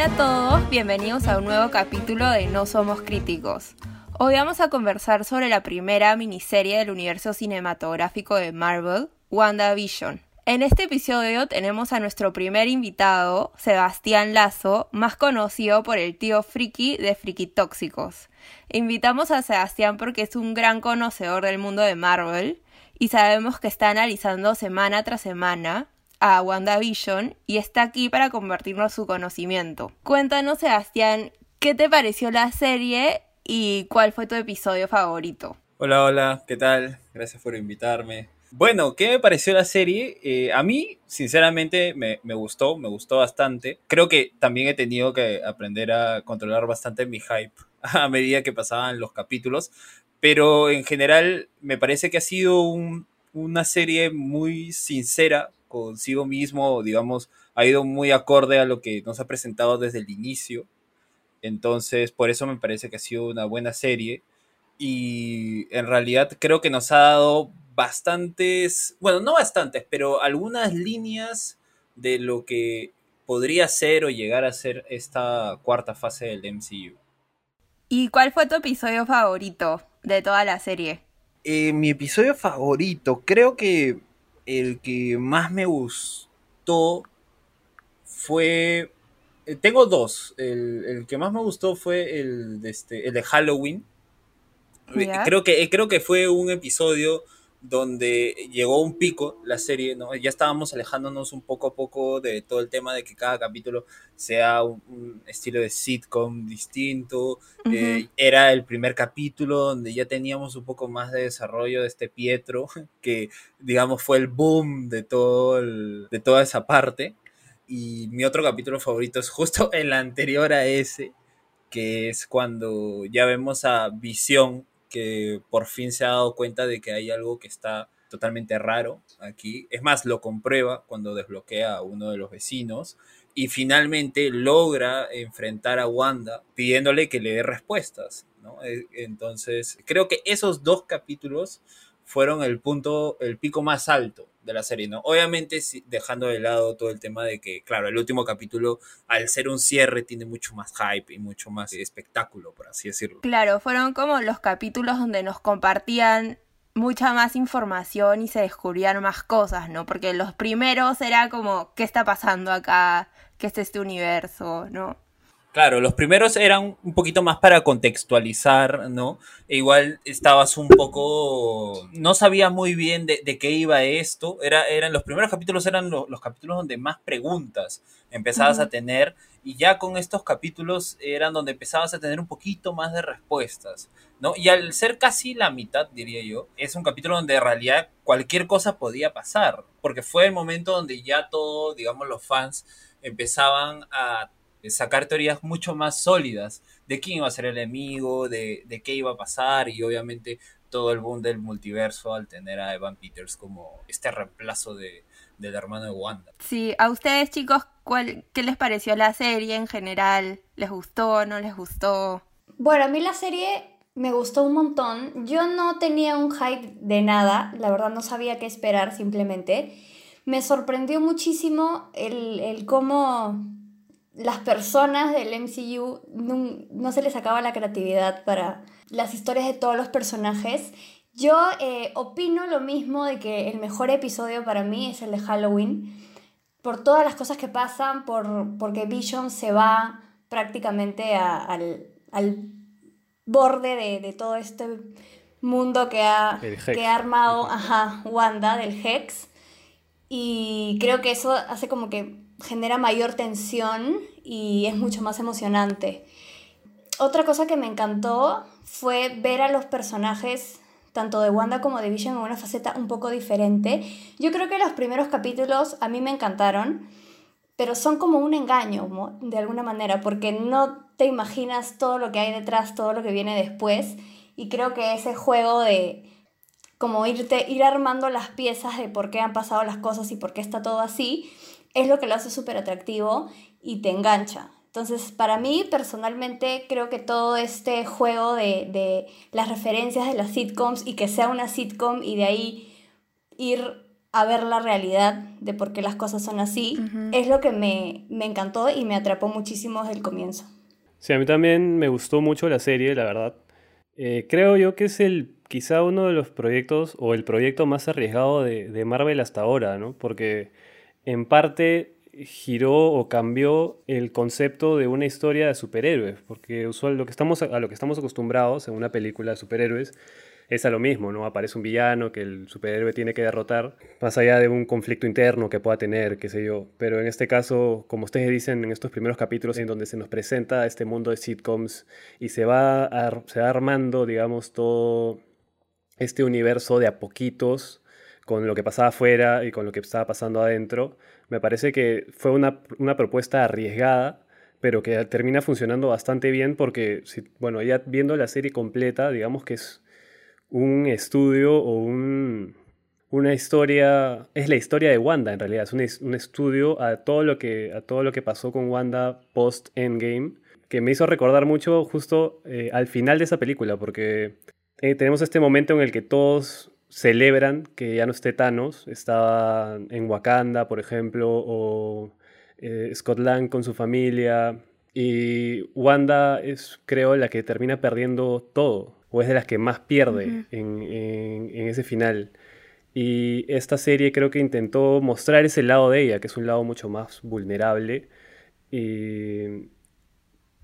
Hola a todos, bienvenidos a un nuevo capítulo de No Somos Críticos. Hoy vamos a conversar sobre la primera miniserie del universo cinematográfico de Marvel, WandaVision. En este episodio tenemos a nuestro primer invitado, Sebastián Lazo, más conocido por el tío Friki de Friki Tóxicos. Invitamos a Sebastián porque es un gran conocedor del mundo de Marvel y sabemos que está analizando semana tras semana a WandaVision y está aquí para convertirnos su conocimiento. Cuéntanos, Sebastián, ¿qué te pareció la serie y cuál fue tu episodio favorito? Hola, hola, ¿qué tal? Gracias por invitarme. Bueno, ¿qué me pareció la serie? Eh, a mí, sinceramente, me, gustó, me gustó bastante. Creo que también he tenido que aprender a controlar bastante mi hype a medida que pasaban los capítulos, pero en general me parece que ha sido un, una serie muy sincera consigo mismo, digamos, ha ido muy acorde a lo que nos ha presentado desde el inicio. Entonces, por eso me parece que ha sido una buena serie. Y en realidad creo que nos ha dado bastantes, bueno, no bastantes, pero algunas líneas de lo que podría ser o llegar a ser esta cuarta fase del MCU. ¿Y cuál fue tu episodio favorito de toda la serie? Eh, mi episodio favorito, creo que el que más me gustó fue... Eh, tengo dos. El, que más me gustó fue el de, este, el de Halloween. Creo que, creo que fue un episodio donde llegó un pico la serie, ¿no? Ya estábamos alejándonos un poco a poco de todo el tema de que cada capítulo sea un, estilo de sitcom distinto. Eh, era el primer capítulo donde ya teníamos un poco más de desarrollo de este Pietro, que digamos fue el boom de, todo de toda esa parte. Y mi otro capítulo favorito es justo el anterior a ese, que es cuando ya vemos a Visión que por fin se ha dado cuenta de que hay algo que está totalmente raro aquí. Es más, lo comprueba cuando desbloquea a uno de los vecinos y finalmente logra enfrentar a Wanda pidiéndole que le dé respuestas. E, entonces, creo que esos dos capítulos fueron el punto, el pico más alto de la serie, ¿no? Obviamente dejando de lado todo el tema de que, claro, el último capítulo, al ser un cierre, tiene mucho más hype y mucho más espectáculo, por así decirlo. Claro, fueron como los capítulos donde nos compartían mucha más información y se descubrían más cosas, ¿no? Porque los primeros era como, ¿qué está pasando acá? ¿Qué es este universo? ¿No? Claro, los primeros eran un poquito más para contextualizar, ¿no? E igual estabas un poco. No sabía muy bien de, qué iba esto. Era, eran, los primeros capítulos eran los capítulos donde más preguntas empezabas a tener. Y ya con estos capítulos eran donde empezabas a tener un poquito más de respuestas, ¿no? Y al ser casi la mitad, diría yo, es un capítulo donde en realidad cualquier cosa podía pasar. Porque fue el momento donde ya todo, digamos, los fans empezaban a sacar teorías mucho más sólidas de quién iba a ser el enemigo, de, qué iba a pasar y obviamente todo el boom del multiverso al tener a Evan Peters como este reemplazo de, del hermano de Wanda. Sí, a ustedes chicos, ¿cuál, ¿qué les pareció la serie en general? ¿Les gustó, no les gustó? Bueno, a mí la serie me gustó un montón. Yo no tenía un hype de nada, la verdad no sabía qué esperar simplemente. Me sorprendió muchísimo el, el cómo las personas del MCU no, se les acaba la creatividad para las historias de todos los personajes. Yo eh, opino lo mismo de que el mejor episodio para mí es el de Halloween, por todas las cosas que pasan, por, porque Vision se va prácticamente al, borde de, todo este mundo que ha, que ha armado ajá, Wanda del Hex. Y creo que eso hace como que genera mayor tensión y es mucho más emocionante. Otra cosa que me encantó fue ver a los personajes tanto de Wanda como de Vision en una faceta un poco diferente. Yo creo que los primeros capítulos a mí me encantaron, pero son como un engaño, de alguna manera, porque no te imaginas todo lo que hay detrás, todo lo que viene después, y creo que ese juego de como irte, ir armando las piezas de por qué han pasado las cosas y por qué está todo así, es lo que lo hace súper atractivo y te engancha. Entonces, para mí personalmente creo que todo este juego de, las referencias de las sitcoms y que sea una sitcom y de ahí ir a ver la realidad de por qué las cosas son así, es lo que me, me encantó y me atrapó muchísimo desde el comienzo. Sí, a mí también me gustó mucho la serie, la verdad. Eh, creo yo que es el quizá uno de los proyectos o el proyecto más arriesgado de, de Marvel hasta ahora, ¿no? Porque en parte giró o cambió el concepto de una historia de superhéroes, porque usual, lo que estamos, a lo que estamos acostumbrados en una película de superhéroes es a lo mismo, ¿no? Aparece un villano que el superhéroe tiene que derrotar, más allá de un conflicto interno que pueda tener, qué sé yo. Pero en este caso, como ustedes dicen en estos primeros capítulos, en donde se nos presenta este mundo de sitcoms y se va, se va armando, digamos, todo este universo de a poquitos con lo que pasaba afuera y con lo que estaba pasando adentro, me parece que fue una, una propuesta arriesgada, pero que termina funcionando bastante bien porque, si, bueno, ya viendo la serie completa, digamos que es un estudio o un, una historia, es la historia de Wanda en realidad, es un, estudio a todo, lo que, a todo lo que pasó con Wanda post-Endgame, que me hizo recordar mucho justo eh, al final de esa película, porque eh, tenemos este momento en el que todos celebran que ya no esté Thanos, estaba en Wakanda, por ejemplo, o eh, Scott Lang con su familia, y Wanda es, creo, la que termina perdiendo todo o es de las que más pierde en, ese final. Y esta serie creo que intentó mostrar ese lado de ella, que es un lado mucho más vulnerable. Y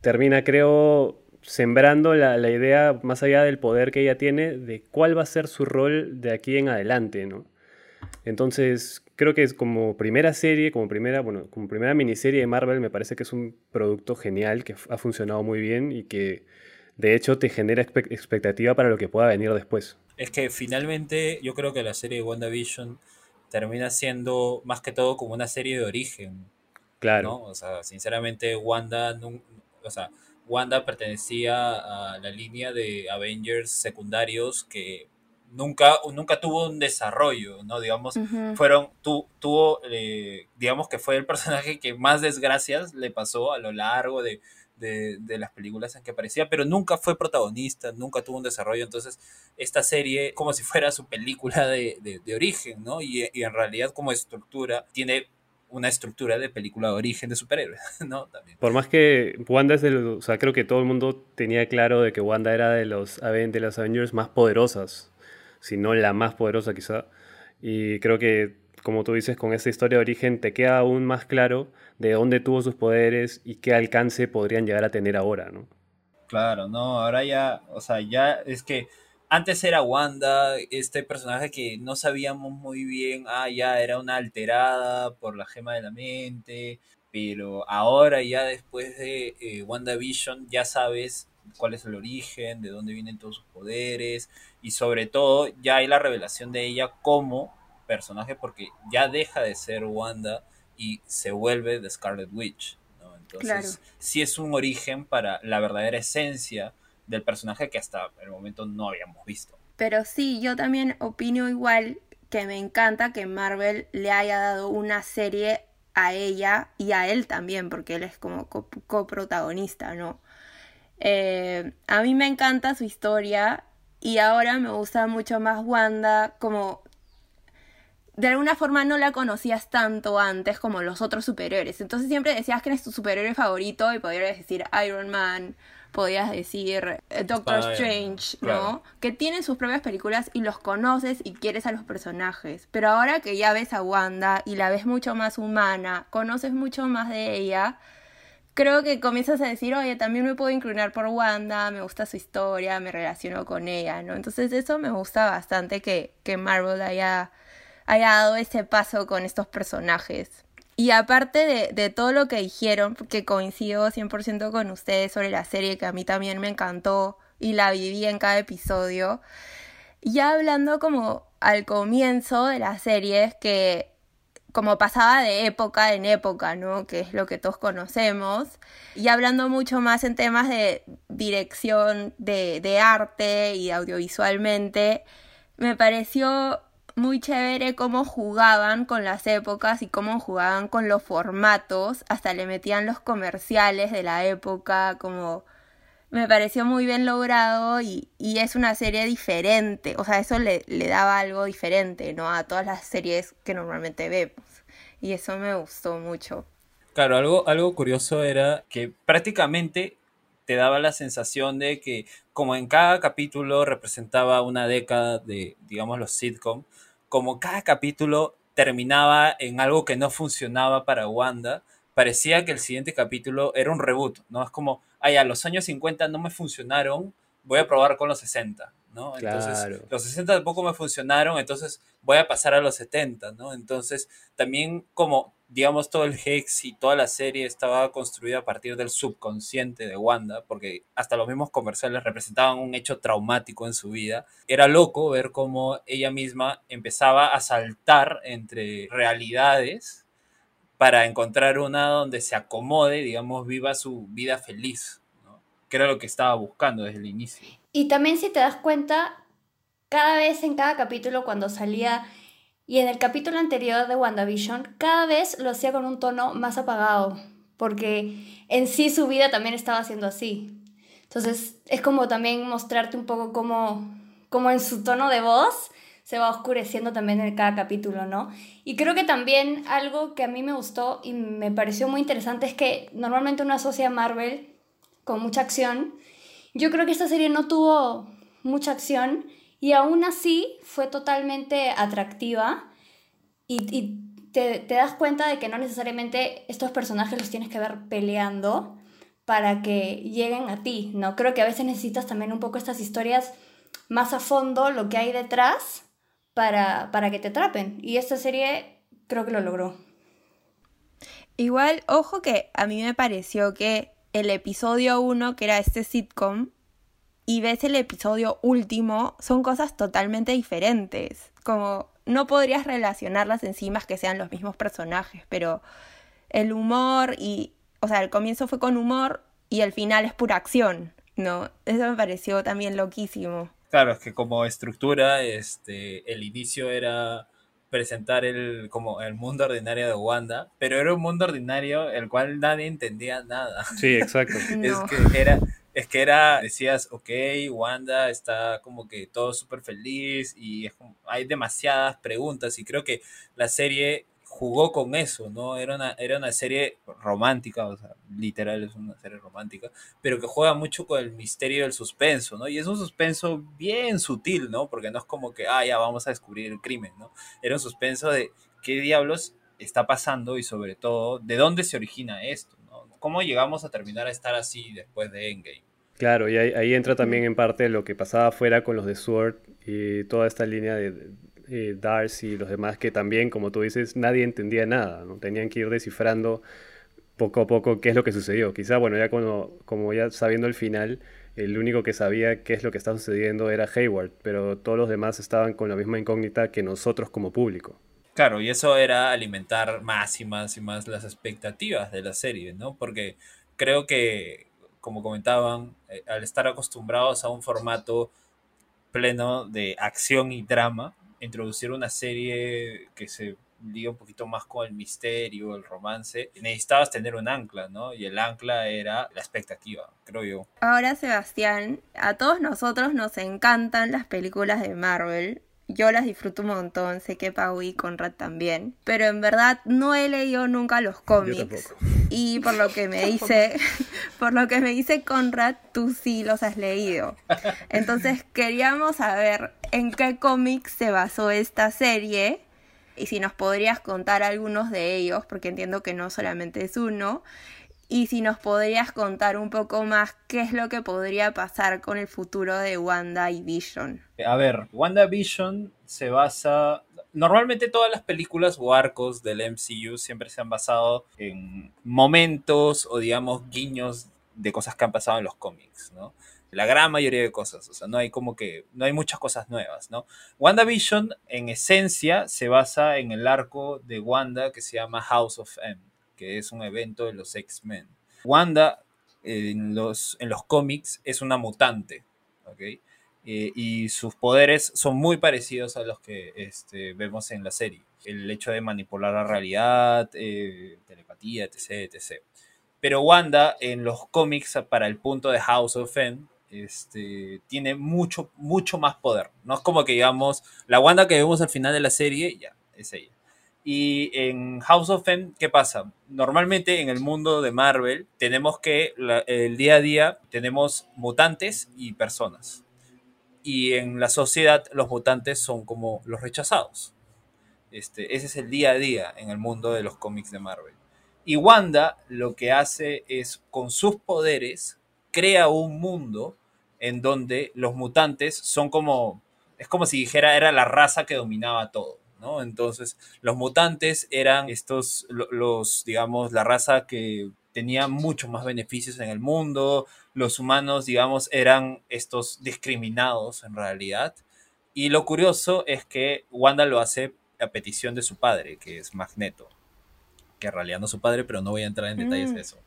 termina, creo, sembrando la, idea, más allá del poder que ella tiene, de cuál va a ser su rol de aquí en adelante, ¿no? Entonces, creo que es como primera serie, como primera, bueno, como primera miniserie de Marvel, me parece que es un producto genial, que ha funcionado muy bien y que de hecho te genera expectativa para lo que pueda venir después. Es que finalmente yo creo que la serie de WandaVision termina siendo más que todo como una serie de origen. Claro. O sea, sinceramente Wanda, o sea, Wanda pertenecía a la línea de Avengers secundarios que nunca, nunca tuvo un desarrollo, ¿no? Digamos, fueron, tu, tuvo, eh, digamos que fue el personaje que más desgracias le pasó a lo largo de, de, de, las películas en que aparecía, pero nunca fue protagonista, nunca tuvo un desarrollo. Entonces, esta serie, como si fuera su película de, de, origen, ¿no? Y, y, en realidad, como estructura, tiene una estructura de película de origen de superhéroes, ¿no? También. Por más que Wanda es de los, o sea, creo que todo el mundo tenía claro de que Wanda era de los, de las Avengers más poderosas, si no la más poderosa quizá. Y creo que como tú dices, con esa historia de origen te queda aún más claro de dónde tuvo sus poderes y qué alcance podrían llegar a tener ahora, ¿no? Claro, no, ahora ya, o sea, ya es que antes era Wanda, este personaje que no sabíamos muy bien, ah, ya era una alterada por la gema de la mente, pero ahora ya después de eh, WandaVision ya sabes cuál es el origen, de dónde vienen todos sus poderes y sobre todo ya hay la revelación de ella como personaje porque ya deja de ser Wanda y se vuelve The Scarlet Witch. ¿no? Entonces, sí es un origen para la verdadera esencia del personaje que hasta el momento no habíamos visto. Pero sí, yo también opino igual que me encanta que Marvel le haya dado una serie a ella y a él también, porque él es como coprotagonista, ¿no? Eh, a mí me encanta su historia y ahora me gusta mucho más Wanda como de alguna forma no la conocías tanto antes como los otros superhéroes. Entonces siempre decías que eres tu superhéroe favorito y podrías decir Iron Man, podías decir eh, Doctor Strange, ¿no? Que tienen sus propias películas y los conoces y quieres a los personajes. Pero ahora que ya ves a Wanda y la ves mucho más humana, conoces mucho más de ella, creo que comienzas a decir, oye, también me puedo inclinar por Wanda, me gusta su historia, me relaciono con ella, ¿no? Entonces eso me gusta bastante que, que Marvel haya haya dado ese paso con estos personajes. Y aparte de, de todo lo que dijeron, que coincido 100% con ustedes sobre la serie, que a mí también me encantó y la viví en cada episodio, ya hablando como al comienzo de la serie, que como pasaba de época en época, ¿no? Que es lo que todos conocemos. Y hablando mucho más en temas de dirección de, de arte y audiovisualmente, me pareció muy chévere cómo jugaban con las épocas y cómo jugaban con los formatos, hasta le metían los comerciales de la época, como me pareció muy bien logrado y, es una serie diferente, o sea, eso le, le, daba algo diferente, ¿no? A todas las series que normalmente vemos. Y eso me gustó mucho. Claro, algo, algo curioso era que prácticamente te daba la sensación de que como en cada capítulo representaba una década de, digamos, los sitcom, como cada capítulo terminaba en algo que no funcionaba para Wanda, parecía que el siguiente capítulo era un reboot, ¿no? Es como, ay, a los años 50 no me funcionaron, voy a probar con los 60, ¿no? Entonces, los 60 tampoco me funcionaron, entonces voy a pasar a los 70, ¿no? Entonces, también como, digamos, todo el Hex y toda la serie estaba construida a partir del subconsciente de Wanda, porque hasta los mismos comerciales representaban un hecho traumático en su vida, era loco ver cómo ella misma empezaba a saltar entre realidades para encontrar una donde se acomode, digamos, viva su vida feliz, ¿no? que era lo que estaba buscando desde el inicio. Y también si te das cuenta, cada vez en cada capítulo cuando salía, y en el capítulo anterior de WandaVision, cada vez lo hacía con un tono más apagado, porque en sí su vida también estaba siendo así. Entonces es como también mostrarte un poco como, como en su tono de voz se va oscureciendo también en cada capítulo, ¿no? Y creo que también algo que a mí me gustó y me pareció muy interesante es que normalmente uno asocia a Marvel con mucha acción. Yo creo que esta serie no tuvo mucha acción y aún así fue totalmente atractiva y, te, te, das cuenta de que no necesariamente estos personajes los tienes que ver peleando para que lleguen a ti, ¿no? Creo que a veces necesitas también un poco estas historias más a fondo, lo que hay detrás, para, para que te atrapen. Y esta serie creo que lo logró. Igual, ojo que a mí me pareció que el episodio 1, que era este sitcom, y ves el episodio último, son cosas totalmente diferentes. Como no podrías relacionarlas encima que sean los mismos personajes, pero el humor y, o sea, el comienzo fue con humor y el final es pura acción, ¿no? Eso me pareció también loquísimo. Claro, es que como estructura, este, el inicio era presentar el, como el mundo ordinario de Wanda, pero era un mundo ordinario el cual nadie entendía nada. Sí, exacto. es que era, es que era, decías, ok, Wanda está como que todo súper feliz y hay demasiadas preguntas y creo que la serie jugó con eso, ¿no? Era una, era una serie romántica, o sea, literal es una serie romántica, pero que juega mucho con el misterio del suspenso, ¿no? Y es un suspenso bien sutil, ¿no? Porque no es como que, ah, ya vamos a descubrir el crimen, ¿no? Era un suspenso de qué diablos está pasando y sobre todo, de dónde se origina esto, ¿no? ¿Cómo llegamos a terminar a estar así después de Endgame? Claro, y ahí, ahí entra también en parte lo que pasaba afuera con los de Sword y toda esta línea de, eh, Darcy y los demás que también, como tú dices, nadie entendía nada, ¿no? Tenían que ir descifrando poco a poco qué es lo que sucedió. Quizá, bueno, ya como, como ya sabiendo el final, el único que sabía qué es lo que estaba sucediendo era Hayward, pero todos los demás estaban con la misma incógnita que nosotros como público. Claro, y eso era alimentar más y más y más las expectativas de la serie, ¿no? Porque creo que, como comentaban, eh, al estar acostumbrados a un formato pleno de acción y drama, introducir una serie que se liga un poquito más con el misterio, el romance, necesitabas tener un ancla, ¿no? Y el ancla era la expectativa, creo yo. Ahora, Sebastián, a todos nosotros nos encantan las películas de Marvel. Yo las disfruto un montón, sé que Pau y Conrad también, pero en verdad no he leído nunca los cómics. Y por lo que me dice, por lo que me dice Conrad, tú sí los has leído. Entonces queríamos saber en qué cómics se basó esta serie y si nos podrías contar algunos de ellos, porque entiendo que no solamente es uno, y si nos podrías contar un poco más qué es lo que podría pasar con el futuro de Wanda y Vision. A ver, Wanda Vision se basa... Normalmente todas las películas o arcos del MCU siempre se han basado en momentos o digamos guiños de cosas que han pasado en los cómics, ¿no? La gran mayoría de cosas, o sea, no hay como que, no hay muchas cosas nuevas, ¿no? WandaVision en esencia se basa en el arco de Wanda que se llama House of M que es un evento de los X-Men. Wanda en los, en los cómics es una mutante, ¿ok? Eh, y sus poderes son muy parecidos a los que este, vemos en la serie. El hecho de manipular la realidad, eh, telepatía, etc, etc. Pero Wanda en los cómics para el punto de House of M este, tiene mucho, mucho más poder. No es como que digamos, la Wanda que vemos al final de la serie, ya, es ella. Y en House of M, ¿qué pasa? Normalmente en el mundo de Marvel tenemos que el día a día tenemos mutantes y personas. Y en la sociedad los mutantes son como los rechazados. Este, ese es el día a día en el mundo de los cómics de Marvel. Y Wanda lo que hace es, con sus poderes, crea un mundo en donde los mutantes son como, es como si dijera, era la raza que dominaba todo. ¿No? Entonces, los mutantes eran estos, los, digamos, la raza que tenía muchos más beneficios en el mundo, los humanos, digamos, eran estos discriminados en realidad. Y lo curioso es que Wanda lo hace a petición de su padre, que es Magneto, que en realidad no es su padre, pero no voy a entrar en detalles de mm. eso.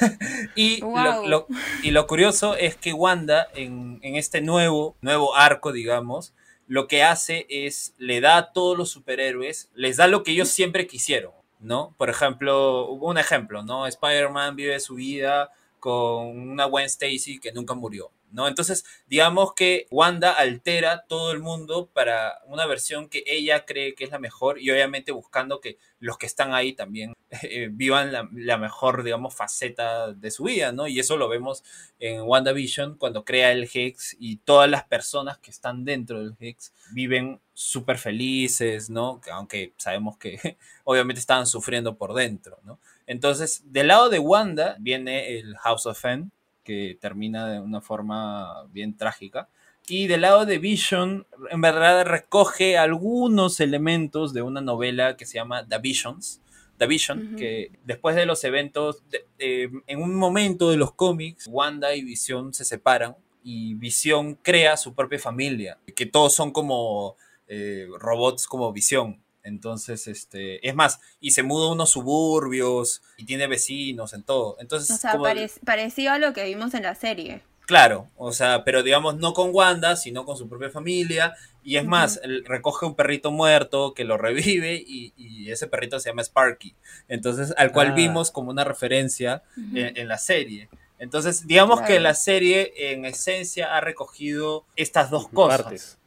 y, lo, y lo curioso es que Wanda, en, en este nuevo, nuevo arco, digamos, lo que hace es le da a todos los superhéroes, les da lo que ellos siempre quisieron, ¿no? Por ejemplo, un ejemplo, ¿no? Spider-Man vive su vida con una Gwen Stacy que nunca murió, ¿no? Entonces, digamos que Wanda altera todo el mundo para una versión que ella cree que es la mejor y obviamente buscando que los que están ahí también eh, vivan la, mejor, digamos, faceta de su vida, ¿no? Y eso lo vemos en WandaVision cuando crea el Hex y todas las personas que están dentro del Hex viven súper felices, ¿no? Aunque sabemos que obviamente estaban sufriendo por dentro, ¿no? Entonces, del lado de Wanda viene el House of N, que termina de una forma bien trágica. Y del lado de Vision, en verdad recoge algunos elementos de una novela que se llama The Visions. The Vision, que después de los eventos, eh, en un momento de los cómics, Wanda y Vision se separan y Vision crea su propia familia, que todos son como eh, robots como Vision. Entonces, este, es más, y se muda a unos suburbios y tiene vecinos en todo. Entonces, o sea, parecido a lo que vimos en la serie. Claro, o sea, pero digamos no con Wanda, sino con su propia familia. Y es más, recoge un perrito muerto que lo revive y, ese perrito se llama Sparky. Entonces, al cual ah. vimos como una referencia en, la serie. Entonces, digamos que la serie en esencia ha recogido estas dos cosas partes,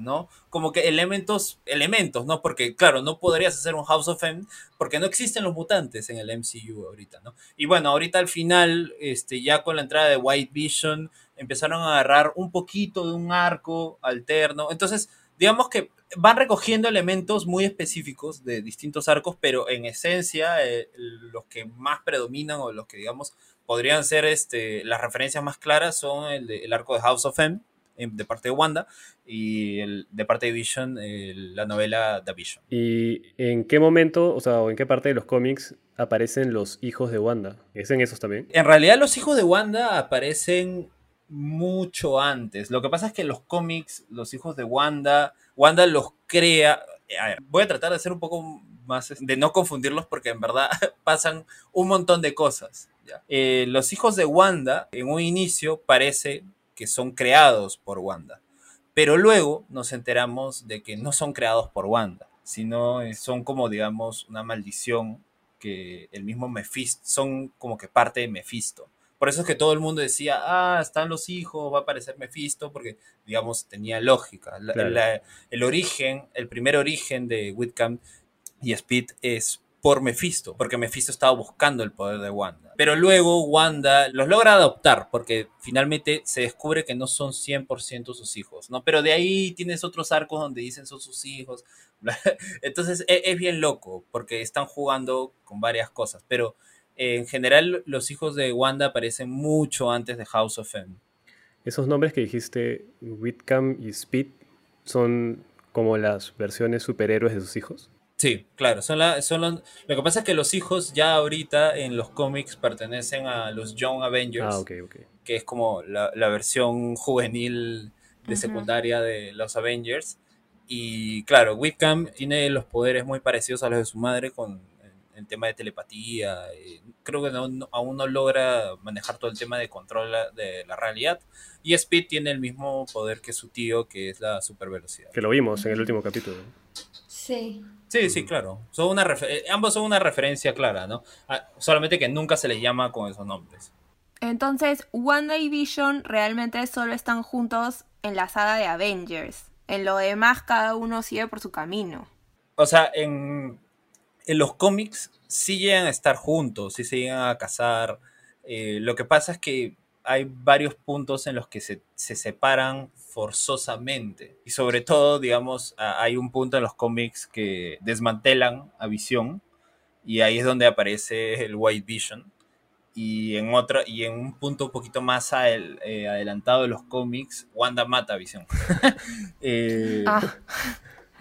¿no? Como que elementos, elementos, ¿no? Porque, claro, no podrías hacer un House of M porque no existen los mutantes en el MCU ahorita, ¿no? Y bueno, ahorita al final, este, ya con la entrada de White Vision, empezaron a agarrar un poquito de un arco alterno. Entonces, digamos que van recogiendo elementos muy específicos de distintos arcos, pero en esencia, eh, los que más predominan o los que, digamos, podrían ser este, las referencias más claras son el arco de House of M de parte de Wanda y el, de parte de Vision la novela The Vision. ¿Y en qué momento, o sea, o en qué parte de los cómics aparecen los hijos de Wanda? ¿Es en esos también? En realidad los hijos de Wanda aparecen mucho antes. Lo que pasa es que en los cómics, los hijos de Wanda, Wanda los crea... A ver, voy a tratar de ser un poco más, de no confundirlos porque en verdad pasan un montón de cosas. Eh, los hijos de Wanda en un inicio parece que son creados por Wanda. Pero luego nos enteramos de que no son creados por Wanda, sino eh, son como, digamos, una maldición que el mismo Mephisto, son como que parte de Mephisto. Por eso es que todo el mundo decía, ah, están los hijos, va a aparecer Mephisto, porque, digamos, tenía lógica. el origen, el primer origen de Whitcomb y Speed es por Mephisto, porque Mephisto estaba buscando el poder de Wanda. Pero luego Wanda los logra adoptar, porque finalmente se descubre que no son 100% sus hijos, ¿no? Pero de ahí tienes otros arcos donde dicen son sus hijos. Entonces e, es, bien loco, porque están jugando con varias cosas, pero eh, en general los hijos de Wanda aparecen mucho antes de House of M. Esos nombres que dijiste, Whitcomb y Speed, son como las versiones superhéroes de sus hijos. Sí, claro, son, la, son lo que pasa es que los hijos ya ahorita en los cómics pertenecen a los Young Avengers, ah, que es como la, versión juvenil de secundaria de los Avengers. Y claro, Wickham tiene los poderes muy parecidos a los de su madre con el, tema de telepatía. creo que aún no logra manejar todo el tema de control de la realidad. Y Speed tiene el mismo poder que su tío, que es la super velocidad. Que lo vimos en el último capítulo. Sí. Sí, sí, claro. Son una eh, ambos son una referencia clara, ¿no? Ah, solamente que nunca se les llama con esos nombres. Entonces, Wanda y Vision realmente solo están juntos en la saga de Avengers. En lo demás, cada uno sigue por su camino. O sea, en, en los cómics sí llegan a estar juntos, sí se llegan a casar. Eh, lo que pasa es que hay varios puntos en los que se, se, separan forzosamente. Y sobre todo, digamos, hay un punto en los cómics que desmantelan a Visión. Y ahí es donde aparece el White Vision. Y en otra, y en un punto un poquito más eh, adelantado de los cómics, Wanda mata a Visión. eh, ah.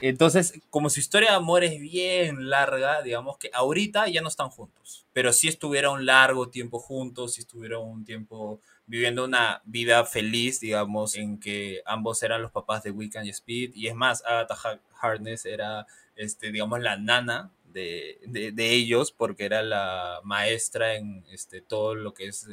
Entonces, como su historia de amor es bien larga, digamos que ahorita ya no están juntos, pero sí estuvieron un largo tiempo juntos, sí estuvieron un tiempo viviendo una vida feliz, digamos, en que ambos eran los papás de Wiccan y Speed, y es más, Agatha Harkness era, este, digamos, la nana de, ellos, porque era la maestra en este, todo lo que es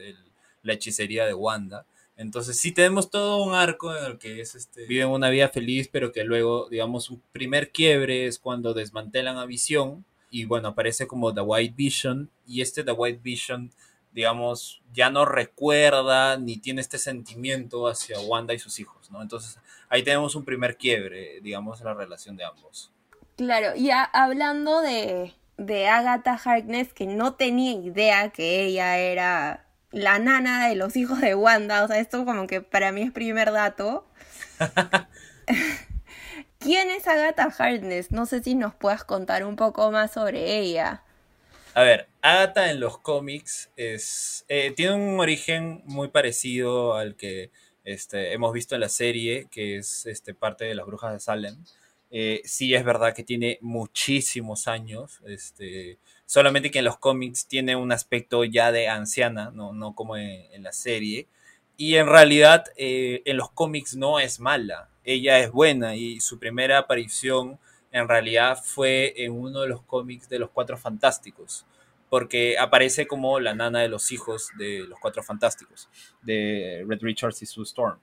la hechicería de Wanda. Entonces sí tenemos todo un arco en el que es este, viven una vida feliz, pero que luego, digamos, un primer quiebre es cuando desmantelan a Visión y bueno, aparece como The White Vision. Y este The White Vision, digamos, ya no recuerda ni tiene este sentimiento hacia Wanda y sus hijos, ¿no? Entonces ahí tenemos un primer quiebre, digamos, en la relación de ambos. Claro, y hablando de, de Agatha Harkness, que no tenía idea que ella era la nana de los hijos de Wanda. O sea, esto como que para mí es primer dato. ¿Quién es Agatha Harkness? No sé si nos puedas contar un poco más sobre ella. A ver, Agatha en los cómics eh, tiene un origen muy parecido al que este, hemos visto en la serie, que es este, parte de las brujas de Salem. Eh, sí es verdad que tiene muchísimos años. Este, solamente que en los cómics tiene un aspecto ya de anciana, no, como en, la serie. Y en realidad eh, en los cómics no es mala, ella es buena y su primera aparición en realidad fue en uno de los cómics de los Cuatro Fantásticos, porque aparece como la nana de los hijos de los Cuatro Fantásticos, de Red Richards y Sue Storm.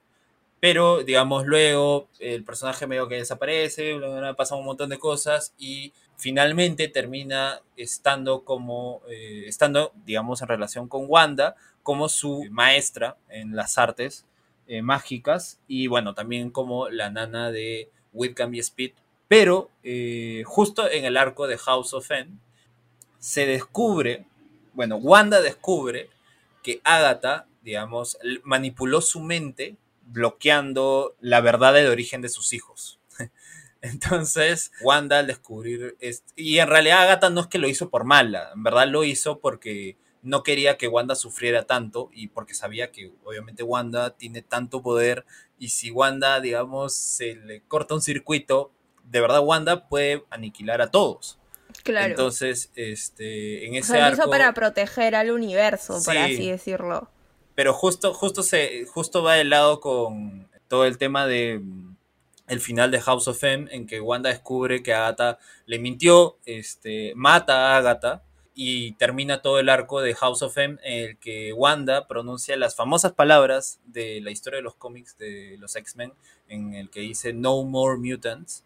Pero, digamos, luego el personaje medio que desaparece, pasan un montón de cosas y finalmente termina estando como, eh, estando, digamos, en relación con Wanda, como su maestra en las artes eh, mágicas y, bueno, también como la nana de Wickham y Speed. Pero, eh, justo en el arco de House of N, se descubre, bueno, Wanda descubre que Agatha, digamos, manipuló su mente bloqueando la verdad del origen de sus hijos. Entonces, Wanda al descubrir, y en realidad Agatha no es que lo hizo por mala, en verdad lo hizo porque no quería que Wanda sufriera tanto y porque sabía que obviamente Wanda tiene tanto poder y si Wanda, digamos, se le corta un circuito, de verdad Wanda puede aniquilar a todos. Claro. Entonces, este, en ese o lo hizo para proteger al universo, por así decirlo. Pero justo, justo se, justo va de lado con todo el tema de el final de House of M, en que Wanda descubre que Agatha le mintió, este, mata a Agatha y termina todo el arco de House of M en el que Wanda pronuncia las famosas palabras de la historia de los cómics de los X-Men, en el que dice No More Mutants,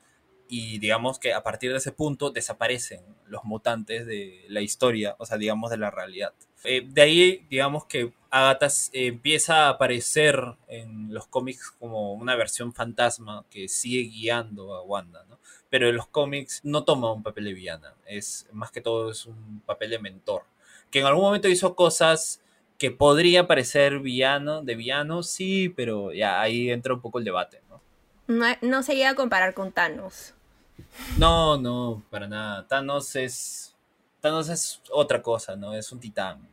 y digamos que a partir de ese punto desaparecen los mutantes de la historia, o sea, digamos de la realidad. Eh, de ahí, digamos que Agatha empieza a aparecer en los cómics como una versión fantasma que sigue guiando a Wanda, ¿no? Pero en los cómics no toma un papel de villana, es más que todo es un papel de mentor, que en algún momento hizo cosas que podría parecer villano, de villano, sí, pero ya ahí entra un poco el debate, ¿no? No, no se llega a comparar con Thanos. No, no, para nada. Thanos es. Thanos es otra cosa, ¿no? Es un titán.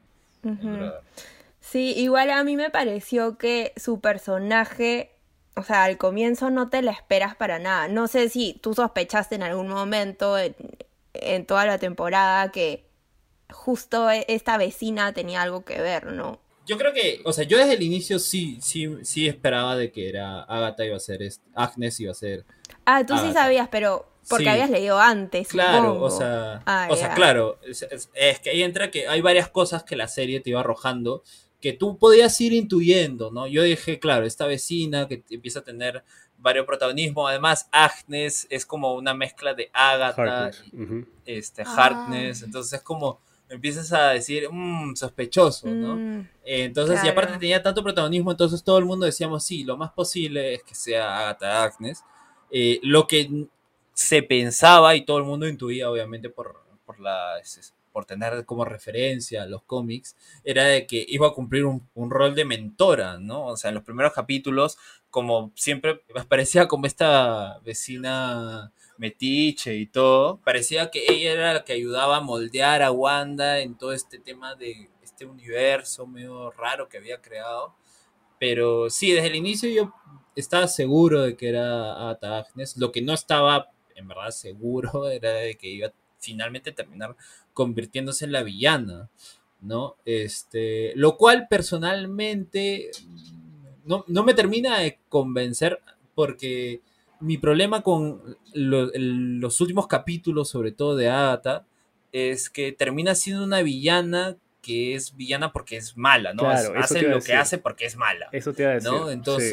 Sí, igual a mí me pareció que su personaje, o sea, al comienzo no te la esperas para nada. No sé si tú sospechaste en algún momento en, en toda la temporada que justo e, esta vecina tenía algo que ver, ¿no? Yo creo que, o sea, yo desde el inicio sí, sí, sí esperaba de que era Agatha iba a ser, Agnes iba a ser. Ah, tú sí sabías, pero porque habías leído antes. Claro, o sea, ah, o sea, claro, es, que ahí entra que hay varias cosas que la serie te iba arrojando que tú podías ir intuyendo, ¿no? Yo dije, claro, esta vecina que empieza a tener varios protagonismos, además Agnes es como una mezcla de Agatha, Harkness, este, Ah. Harkness, entonces es como empiezas a decir, mmm, sospechoso, ¿no? Mm, Entonces, y Claro. aparte tenía tanto protagonismo, entonces todo el mundo decíamos, sí, lo más posible es que sea Agatha Agnes. Eh, lo que se pensaba y todo el mundo intuía, obviamente, por, por, la, por tener como referencia los cómics, era de que iba a cumplir un, un rol de mentora, ¿no? O sea, en los primeros capítulos, como siempre, parecía como esta vecina metiche y todo, parecía que ella era la que ayudaba a moldear a Wanda en todo este tema de este universo medio raro que había creado. Pero sí, desde el inicio yo estaba seguro de que era Agatha Agnes. Lo que no estaba, en verdad, seguro era de que iba finalmente a terminar convirtiéndose en la villana, ¿no? Este, lo cual personalmente no, no me termina de convencer porque mi problema con lo- el- los últimos capítulos, sobre todo de Agatha, es que termina siendo una villana que es villana porque es mala, ¿no? Claro, hace lo que hace porque es mala. Eso te iba a decir. ¿no? sí.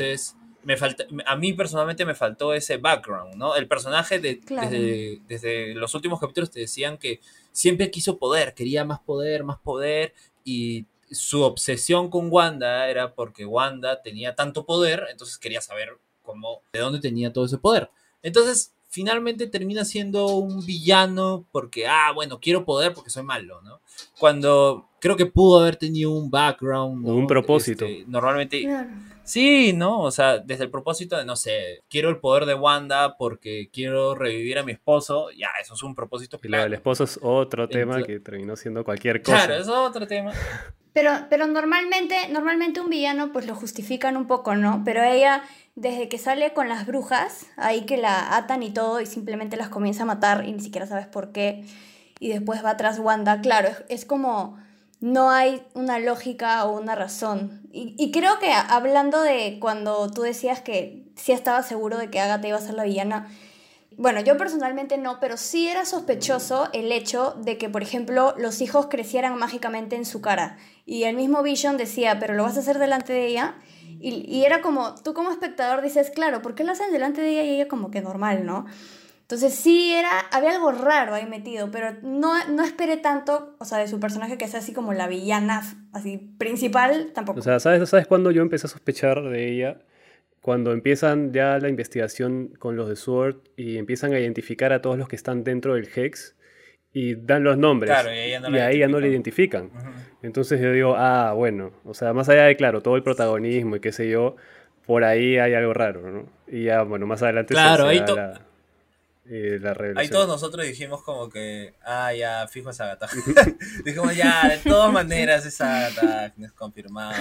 Me falta, a mí personalmente me faltó ese background, ¿no? El personaje de, Claro. desde, desde los últimos capítulos te decían que siempre quiso poder, quería más poder, más poder, y su obsesión con Wanda era porque Wanda tenía tanto poder, entonces quería saber cómo, de dónde tenía todo ese poder. Entonces, finalmente termina siendo un villano porque, ah, bueno, quiero poder porque soy malo, ¿no? Cuando creo que pudo haber tenido un background. O un ¿no? propósito. Este, normalmente Claro. Sí, ¿no? O sea, desde el propósito de, no sé, quiero el poder de Wanda porque quiero revivir a mi esposo, ya, eso es un propósito claro. esposo es otro tema Entonces- que terminó siendo cualquier cosa. Claro, eso es otro tema. Pero, pero normalmente, normalmente un villano pues lo justifican un poco, ¿no? Pero ella, desde que sale con las brujas, ahí que la atan y todo y simplemente las comienza a matar y ni siquiera sabes por qué, y después va tras Wanda, claro, es, es como no hay una lógica o una razón. Y, y creo que hablando de cuando tú decías que sí estabas seguro de que Agatha iba a ser la villana, bueno, yo personalmente no, pero sí era sospechoso el hecho de que, por ejemplo, los hijos crecieran mágicamente en su cara. Y el mismo Vision decía, pero lo vas a hacer delante de ella. Y, era como, tú como espectador dices, claro, ¿por qué lo hacen delante de ella y ella como que normal, ¿no? Entonces sí era, había algo raro ahí metido, pero no, no esperé tanto, o sea, de su personaje que sea así como la villana, así, principal, tampoco. O sea, ¿sabes, ¿sabes cuándo yo empecé a sospechar de ella? Cuando empiezan ya la investigación con los de SWORD y empiezan a identificar a todos los que están dentro del Hex y dan los nombres. Claro, y ella no y a ella no la identifican. Entonces yo digo, ah, bueno, o sea, más allá de, claro, todo el protagonismo y qué sé yo, por ahí hay algo raro, ¿no? Y ya, bueno, más adelante Claro, se ahí da la, eh, la Ahí todos nosotros dijimos como que, ah, ya, fijo esa gata. dijimos, ya, de todas maneras esa gata Agnes confirmado.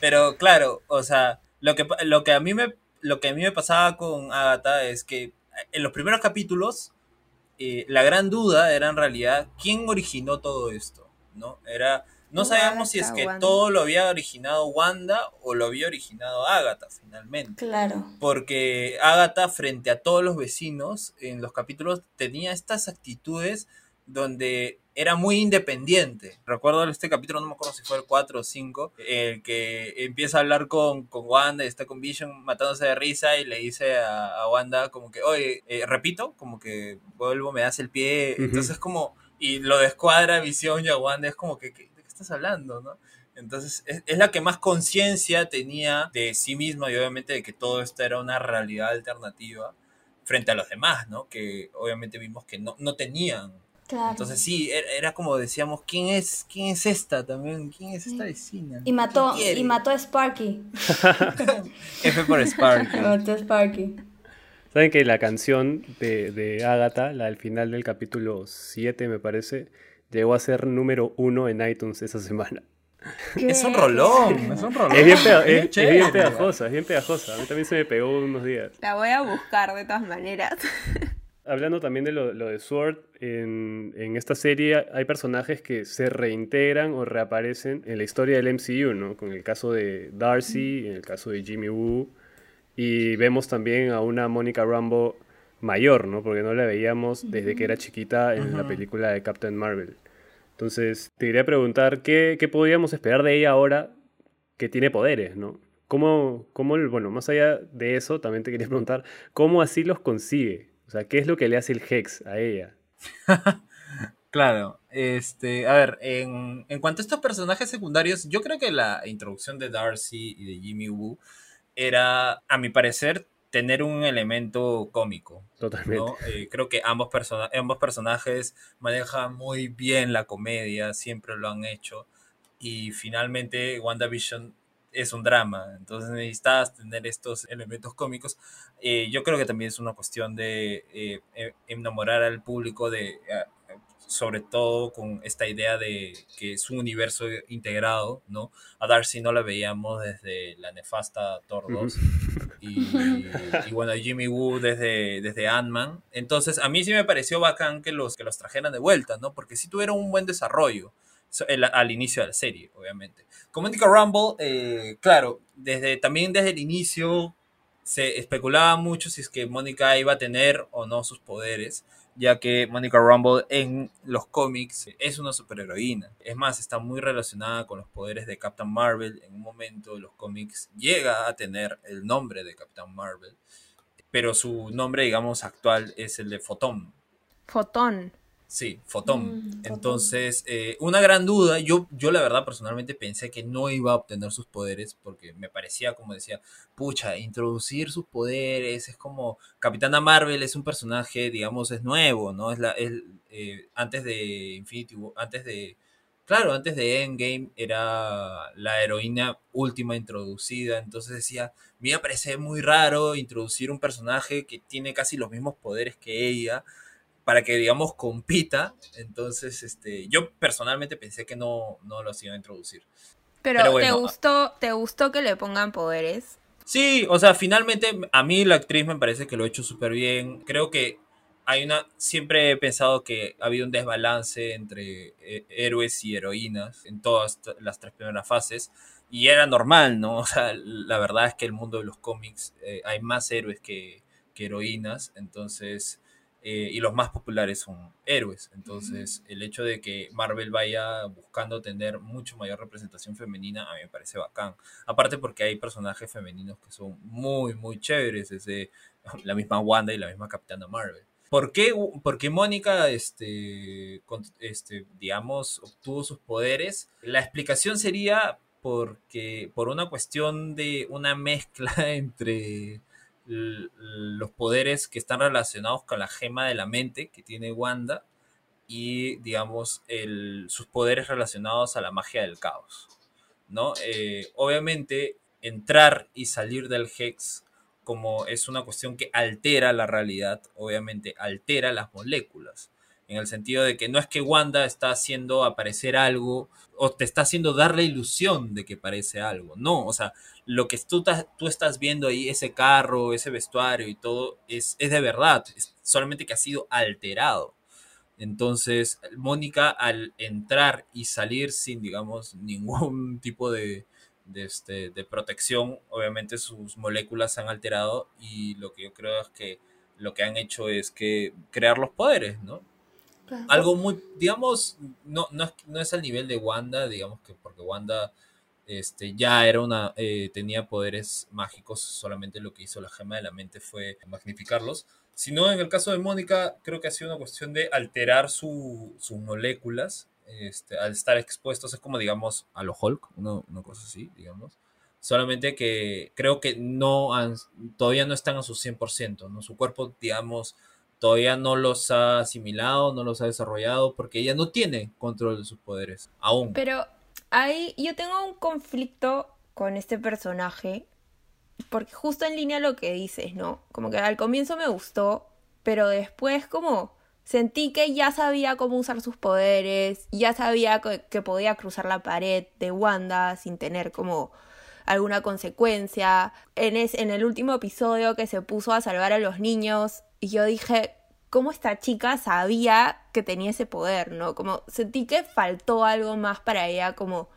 Pero claro, o sea, lo que, lo que a mí me lo que a mí me pasaba con Agatha es que en los primeros capítulos eh, la gran duda era en realidad quién originó todo esto, ¿no? Era no sabíamos si es que Wanda. todo lo había originado Wanda o lo había originado Agatha finalmente. Claro. Porque Agatha, frente a todos los vecinos, en los capítulos tenía estas actitudes donde era muy independiente. Recuerdo este capítulo, no me acuerdo si fue el 4 o 5, el que empieza a hablar con, con Wanda y está con Vision matándose de risa y le dice a, a Wanda como que, oye, eh, repito, como que vuelvo, me das el pie. Entonces como, y lo descuadra Vision y a Wanda es como que, ¿qué- ¿de qué estás hablando? ¿no? Entonces es, es la que más conciencia tenía de sí misma y obviamente de que todo esto era una realidad alternativa frente a los demás, ¿no? Que obviamente vimos que no, no tenían. Claro. Entonces sí, era, era como decíamos, ¿quién es, quién es esta también? ¿Quién es esta vecina? y mató, y mató a Sparky. F por Spark. mató a Sparky. ¿Saben que la canción de, de Agatha, la del final del capítulo 7, me parece, llegó a ser número uno en iTunes esa semana? Es un rolón, es un rolón. Es bien, pega- es- es bien pegajosa, es bien pegajosa. A mí también se me pegó unos días. La voy a buscar de todas maneras. Hablando también de lo, lo de Sword, en, en esta serie hay personajes que se reintegran o reaparecen en la historia del MCU, ¿no? Con el caso de Darcy, en el caso de Jimmy Woo, y vemos también a una Mónica Rambo mayor, ¿no? Porque no la veíamos desde que era chiquita en la película de Captain Marvel. Entonces, te quería preguntar, ¿qué, qué podríamos esperar de ella ahora que tiene poderes, ¿no? ¿Cómo, cómo, bueno, más allá de eso, también te quería preguntar, ¿cómo así los consigue? O sea, ¿qué es lo que le hace el Hex a ella? claro, este, a ver, en, en, cuanto a estos personajes secundarios, yo creo que la introducción de Darcy y de Jimmy Woo era, a mi parecer, tener un elemento cómico. Totalmente. Eh, creo que ambos, ambos personajes manejan muy bien la comedia, siempre lo han hecho. Y finalmente WandaVision es un drama, entonces necesitas tener estos elementos cómicos. Eh, yo creo que también es una cuestión de eh, e, enamorar al público de, sobre todo con esta idea de que es un universo integrado, ¿no? A Darcy no la veíamos desde la nefasta Thor 2 y, bueno, Jimmy Woo desde, desde Ant-Man. Entonces, a mí sí me pareció bacán que los, que los trajeran de vuelta, ¿no? Porque sí tuvieron un buen desarrollo al inicio de la serie, obviamente. Con Monica Rumble, eh, claro, desde, también desde el inicio se especulaba mucho si es que Mónica iba a tener o no sus poderes ya que Monica Rumble en los cómics es una superheroína. Es más, está muy relacionada con los poderes de Captain Marvel. En un momento los cómics llega a tener el nombre de Captain Marvel, pero su nombre, digamos, actual es el de Fotón. Fotón. Sí, Fotón. Mm, Entonces, eh, una gran duda, yo, yo la verdad personalmente pensé que no iba a obtener sus poderes porque me parecía, como decía, pucha, introducir sus poderes es como Capitana Marvel es un personaje, digamos, es nuevo, ¿no? Es la, es, eh, antes de Infinity War, antes de, claro, antes de Endgame era la heroína última introducida, entonces decía, me parecer muy raro introducir un personaje que tiene casi los mismos poderes que ella para que, digamos, compita. Entonces, este, yo personalmente pensé que no, no los iba a introducir. Pero, ¿te, gustó, ¿te gustó que le pongan poderes? Sí, o sea, finalmente a mí la actriz me parece que lo ha hecho súper bien. Creo que hay una. Siempre he pensado que ha habido un desbalance entre eh, héroes y heroínas en todas las tres primeras fases. Y era normal, ¿no? O sea, la verdad es que el mundo de los cómics eh, hay más héroes que, que heroínas. Entonces, eh, y los más populares son héroes. Entonces, el hecho de que Marvel vaya buscando tener mucho mayor representación femenina, a mí me parece bacán. Aparte porque hay personajes femeninos que son muy, muy chéveres, desde la misma Wanda y la misma Capitana Marvel. ¿Por qué, porque Mónica, este, este, digamos, obtuvo sus poderes? La explicación sería porque por una cuestión de una mezcla entre los poderes que están relacionados con la gema de la mente que tiene Wanda y, digamos, sus poderes relacionados a la magia del caos. ¿no? Eh, obviamente, entrar y salir del Hex, como es una cuestión que altera la realidad, obviamente altera las moléculas. En el sentido de que no es que Wanda está haciendo aparecer algo o te está haciendo dar la ilusión de que parece algo. No, o sea, lo que tú, tú estás viendo ahí, ese carro, ese vestuario y todo, es, es de verdad, solamente que ha sido alterado. Entonces, Mónica al entrar y salir sin, digamos, ningún tipo de, de, este, de protección, obviamente sus moléculas se han alterado y lo que yo creo es que lo que han hecho es que crear los poderes, ¿no? Algo muy, digamos, no, no, no es al nivel de Wanda, digamos que porque Wanda este, ya era una, eh, tenía poderes mágicos, solamente lo que hizo la gema de la mente fue magnificarlos. Sino en el caso de Mónica, creo que ha sido una cuestión de alterar sus moléculas este, al estar expuestos. Es como, digamos, a lo Hulk, una, una cosa así, digamos. Solamente que creo que no todavía no están a su 100%, ¿no? Su cuerpo, digamos, todavía no los ha asimilado, no los ha desarrollado, porque ella no tiene control de sus poderes, aún. Pero ahí yo tengo un conflicto con este personaje, porque justo en línea lo que dices, ¿no? Como que al comienzo me gustó, pero después como sentí que ya sabía cómo usar sus poderes, ya sabía que, podía cruzar la pared de Wanda sin tener como alguna consecuencia. En, en el último episodio que se puso a salvar a los niños, y yo dije, cómo esta chica sabía que tenía ese poder, ¿no? Como sentí que faltó algo más para ella, como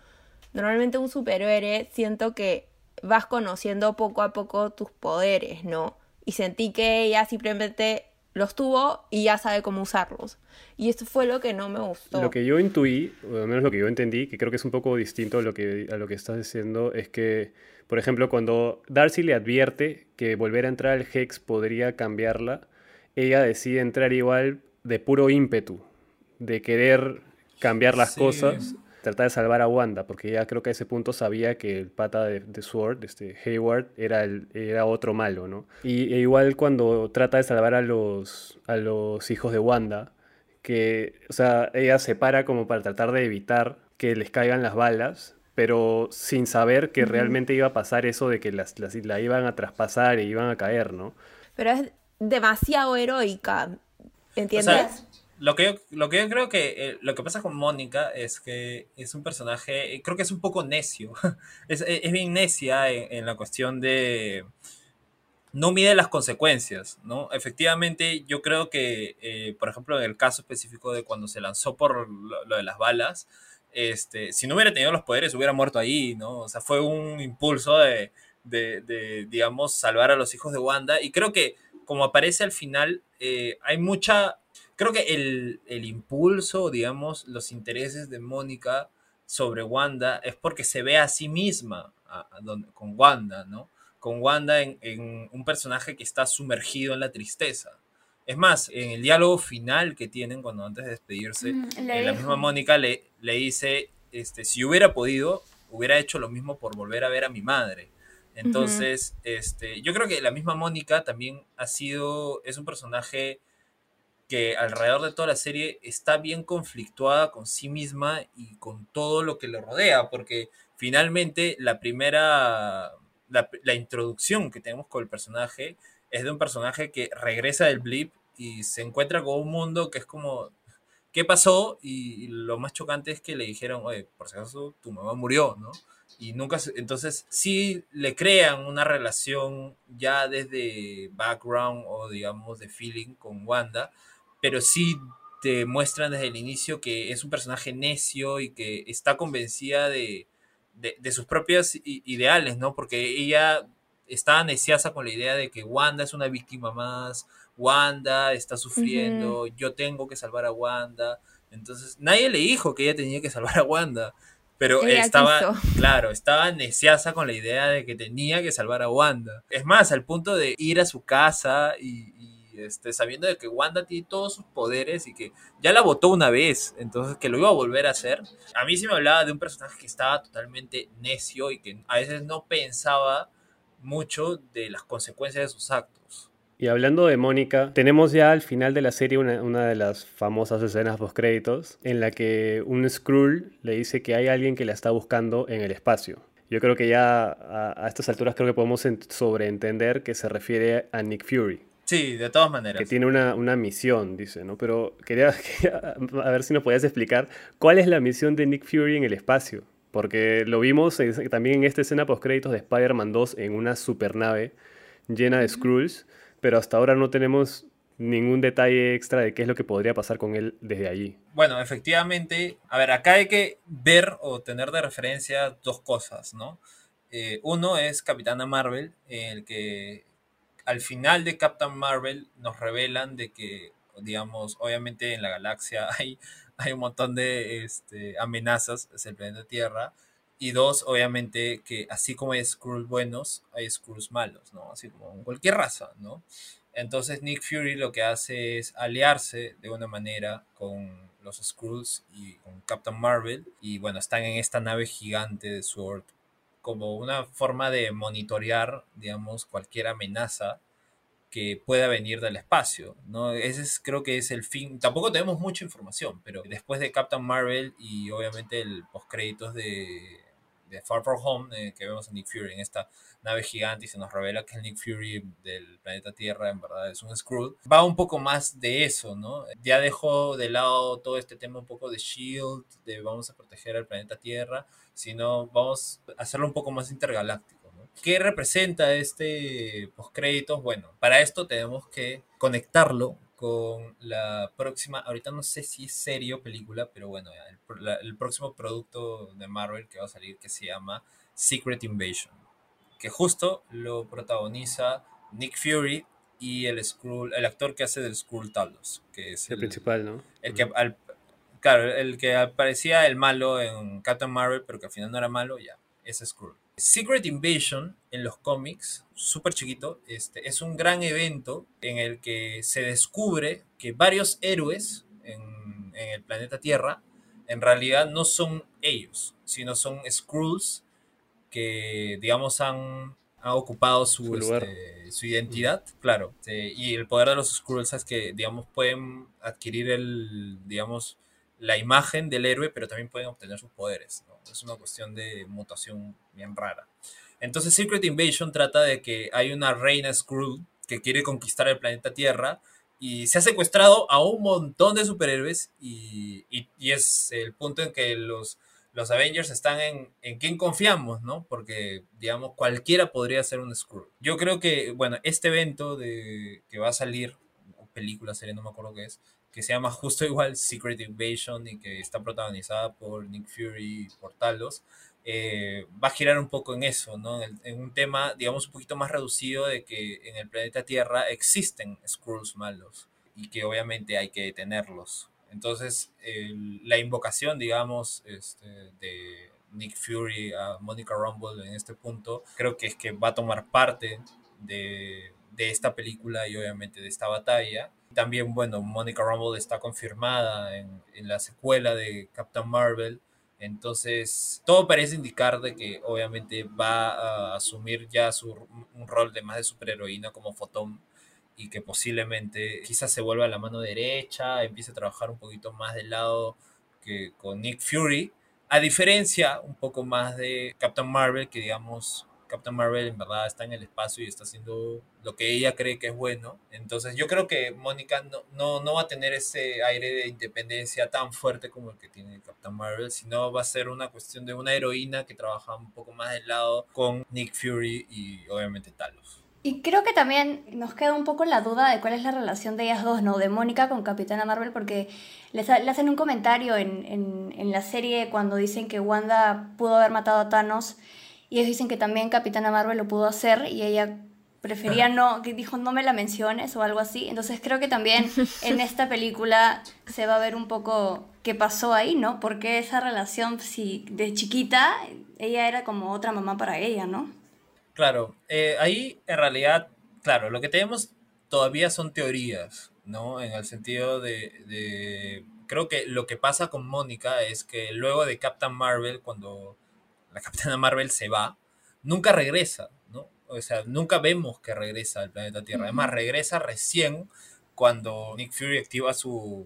normalmente un superhéroe, siento que vas conociendo poco a poco tus poderes, ¿no? Y sentí que ella simplemente los tuvo y ya sabe cómo usarlos. Y esto fue lo que no me gustó. Lo que yo intuí, o al menos lo que yo entendí, que creo que es un poco distinto a lo que, a lo que estás diciendo, es que, por ejemplo, cuando Darcy le advierte que volver a entrar al Hex podría cambiarla, ella decide entrar igual de puro ímpetu, de querer cambiar las Sí. cosas, tratar de salvar a Wanda, porque ella creo que a ese punto sabía que el pata de, de Sword, este Hayward, era, el, era otro malo, ¿no? Y e igual cuando trata de salvar a los, a los hijos de Wanda, que, o sea, ella se para como para tratar de evitar que les caigan las balas, pero sin saber que realmente iba a pasar eso de que las, las- la iban a traspasar e iban a caer, ¿no? Pero es demasiado heroica, ¿entiendes? lo que yo, lo que yo creo que eh, lo que pasa con Mónica es que es un personaje, eh, creo que es un poco necio. es, es- bien necia en, la cuestión de no mide las consecuencias, ¿no? Efectivamente, yo creo que, eh, por ejemplo, en el caso específico de cuando se lanzó por lo, lo de las balas, este, si no hubiera tenido los poderes, hubiera muerto ahí, ¿no? O sea, fue un impulso de, de, de, digamos, salvar a los hijos de Wanda. Y creo que, como aparece al final, eh, hay mucha... Creo que el, el impulso, digamos, los intereses de Mónica sobre Wanda es porque se ve a sí misma a- a donde- con Wanda, ¿no? Con Wanda en, en un personaje que está sumergido en la tristeza. Es más, en el diálogo final que tienen cuando antes de despedirse, Mm, eh, la dijo. misma Mónica le, le dice, este, si hubiera podido, hubiera hecho lo mismo por volver a ver a mi madre. Entonces, este, yo creo que la misma Mónica también ha sido, es un personaje que alrededor de toda la serie está bien conflictuada con sí misma y con todo lo que le rodea, porque finalmente la primera, la, introducción que tenemos con el personaje es de un personaje que regresa del blip y se encuentra con un mundo que es como, ¿qué pasó? Y lo más chocante es que le dijeron, oye, por si acaso tu mamá murió, ¿no? Y nunca, se- entonces sí le crean una relación ya desde background o digamos de feeling con Wanda, pero sí te muestran desde el inicio que es un personaje necio y que está convencida de, de, de sus propios ideales, ¿no? Porque ella está neciasa con la idea de que Wanda es una víctima más, Wanda está sufriendo, yo tengo que salvar a Wanda. Entonces, nadie le dijo que ella tenía que salvar a Wanda, pero Ella estaba, quiso. claro, estaba neciasa con la idea de que tenía que salvar a Wanda. Es más, al punto de ir a su casa y, y, este, sabiendo de que Wanda tiene todos sus poderes y que ya la votó una vez, entonces que lo iba a volver a hacer. A mí sí me hablaba de un personaje que estaba totalmente necio y que a veces no pensaba mucho de las consecuencias de sus actos. Y hablando de Mónica, tenemos ya al final de la serie una, una de las famosas escenas post créditos en la que un Skrull le dice que hay alguien que la está buscando en el espacio. Yo creo que ya a, a estas alturas creo que podemos en- sobreentender que se refiere a Nick Fury, Sí, de todas maneras. que tiene una, una misión, dice, ¿no? Pero quería, quería a ver si nos podías explicar cuál es la misión de Nick Fury en el espacio. Porque lo vimos en- también en esta escena post créditos de Spider-Man 2 en una supernave llena de Skrulls, pero hasta ahora no tenemos ningún detalle extra de qué es lo que podría pasar con él desde allí. Bueno, efectivamente, a ver, acá hay que ver o tener de referencia dos cosas, ¿no? Eh, uno es Capitana Marvel, el que al final de Captain Marvel nos revelan de que, digamos, obviamente en la galaxia hay, hay un montón de este, amenazas, es el planeta Tierra, y dos, obviamente, que así como hay Skrulls buenos, hay Skrulls malos, ¿no? Así como en cualquier raza, ¿no? Entonces Nick Fury lo que hace es aliarse de una manera con los Skrulls y con Captain Marvel. Y bueno, están en esta nave gigante de Sword como una forma de monitorear, digamos, cualquier amenaza que pueda venir del espacio, ¿no? Ese es, creo que es el fin. Tampoco tenemos mucha información, pero después de Captain Marvel y obviamente el postcréditos de, de Far From Home, eh, que vemos a Nick Fury en esta nave gigante y se nos revela que el Nick Fury del planeta Tierra en verdad es un Skrull, va un poco más de eso, ¿no? Ya dejó de lado todo este tema un poco de Shield, de vamos a proteger al planeta Tierra, sino vamos a hacerlo un poco más intergaláctico. ¿Qué representa este postcréditos? Bueno, para esto tenemos que conectarlo con la próxima, ahorita no sé si es serie o película, pero bueno, el, la- el próximo producto de Marvel que va a salir que se llama Secret Invasion que justo lo protagoniza Nick Fury y el Skrull, el actor que hace del Skrull Talos, que es el, principal, ¿no? El que al, claro, el que aparecía el malo en Captain Marvel, pero que al final no era malo, ya, ese Skrull. Secret Invasion en los cómics, súper chiquito, este, es un gran evento en el que se descubre que varios héroes en, en el planeta Tierra en realidad no son ellos, sino son Skrulls que, digamos, han, han ocupado su, este, su identidad, claro. y el poder de los Skrulls es que, digamos, pueden adquirir el, digamos, la imagen del héroe, pero también pueden obtener sus poderes. Es una cuestión de mutación bien rara. Entonces Secret Invasion trata de que hay una reina Skrull que quiere conquistar el planeta Tierra y se ha secuestrado a un montón de superhéroes y, y, es el punto en que los, los Avengers están en, en quién confiamos, ¿no? Porque, digamos, cualquiera podría ser un Skrull. Yo creo que, bueno, este evento de, que va a salir, película, serie, no me acuerdo qué es, que se llama justo igual Secret Invasion y que está protagonizada por Nick Fury y por Talos, eh, va a girar un poco en eso, ¿no? En, un tema, digamos, un poquito más reducido de que en el planeta Tierra existen Skrulls malos y que obviamente hay que detenerlos. Entonces, la invocación, digamos, este, de Nick Fury a Monica Rumble en este punto, creo que es que va a tomar parte de, de esta película y obviamente de esta batalla. También, bueno, Monica Rumble está confirmada en, la secuela de Captain Marvel. Entonces, todo parece indicar de que obviamente va a asumir ya su, un rol de más de superheroína como Photon y que posiblemente quizás se vuelva la mano derecha, empiece a trabajar un poquito más del lado que con Nick Fury, a diferencia un poco más de Captain Marvel, que digamos Captain Marvel en verdad está en el espacio y está haciendo lo que ella cree que es bueno. Entonces yo creo que Mónica no, no, no, va a tener ese aire de independencia tan fuerte como el que tiene Captain Marvel, sino va a ser una cuestión de una heroína que trabaja un poco más del lado con Nick Fury y obviamente Talos. Y creo que también nos queda un poco la duda de cuál es la relación de ellas dos, ¿no? De Mónica con Capitana Marvel, porque les, le hacen un comentario en, en, en la serie cuando dicen que Wanda pudo haber matado a Thanos y ellos dicen que también Capitana Marvel lo pudo hacer y ella prefería no, que dijo no me la menciones o algo así. Entonces creo que también en esta película se va a ver un poco qué pasó ahí, ¿no? Porque esa relación, si de chiquita, ella era como otra mamá para ella, ¿no? Claro, eh, ahí en realidad, claro, lo que tenemos todavía son teorías, ¿no? En el sentido de, de creo que lo que pasa con Mónica es que luego de Captain Marvel, cuando la Capitana Marvel se va, nunca regresa, ¿no? O sea, nunca vemos que regresa al planeta Tierra. Además, regresa recién cuando Nick Fury activa su,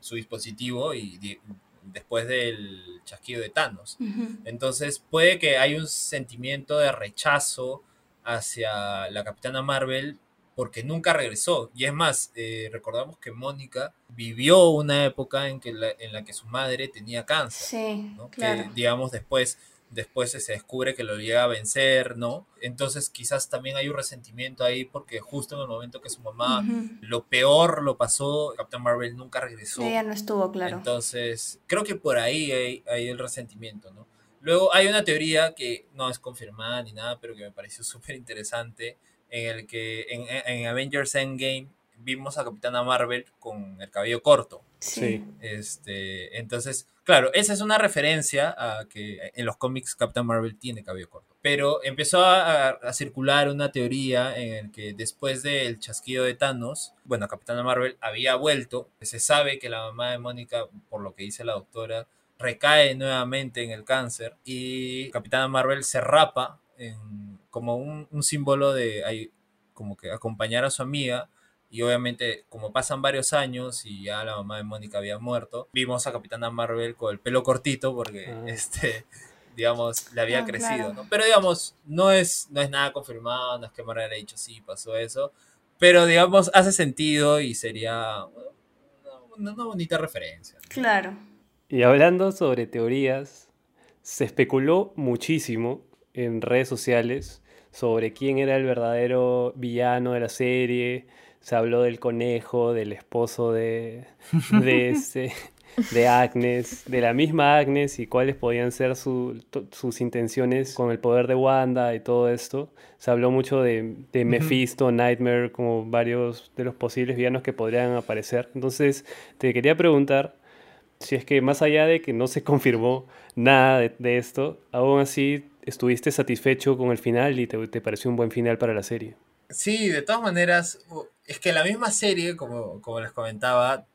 su dispositivo y después del chasquido de Thanos. Entonces, puede que haya un sentimiento de rechazo hacia la Capitana Marvel porque nunca regresó. Y es más, eh, recordamos que Mónica vivió una época en, que en la que su madre tenía cáncer. Sí, Que, digamos, después después se descubre que lo llega a vencer, ¿no? Entonces quizás también hay un resentimiento ahí porque justo en el momento que su mamá lo peor lo pasó, Captain Marvel nunca regresó. Ella no estuvo, claro. Entonces creo que por ahí hay, el resentimiento, ¿no? Luego hay una teoría que no es confirmada ni nada, pero que me pareció súper interesante, en el que en, en Avengers Endgame vimos a Capitana Marvel con el cabello corto. Sí. Este, entonces, claro, esa es una referencia a que en los cómics Captain Marvel tiene cabello corto. Pero empezó a, circular una teoría en el que después del chasquido de Thanos, bueno, Capitana Marvel había vuelto. Se sabe que la mamá de Mónica, por lo que dice la doctora, recae nuevamente en el cáncer y Capitana Marvel se rapa en, como un, un símbolo de como que acompañar a su amiga y obviamente, como pasan varios años y ya la mamá de Mónica había muerto, vimos a Capitana Marvel con el pelo cortito porque, ah. este, digamos, le había ah, crecido, ¿no? Pero, digamos, no es, no es nada confirmado, no es que Marvel haya dicho, sí, pasó eso. Pero, digamos, hace sentido y sería una, una bonita referencia. Claro. Y hablando sobre teorías, se especuló muchísimo en redes sociales sobre quién era el verdadero villano de la serie, se habló del conejo, del esposo de, de ese. de Agnes, de la misma Agnes y cuáles podían ser sus intenciones con el poder de Wanda y todo esto. Se habló mucho de, de Mephisto, Nightmare, como varios de los posibles villanos que podrían aparecer. Entonces, te quería preguntar si es que más allá de que no se confirmó nada de, esto, aún así estuviste satisfecho con el final y te, te pareció un buen final para la serie. Sí, de todas maneras, es que la misma serie, como, como les comentaba,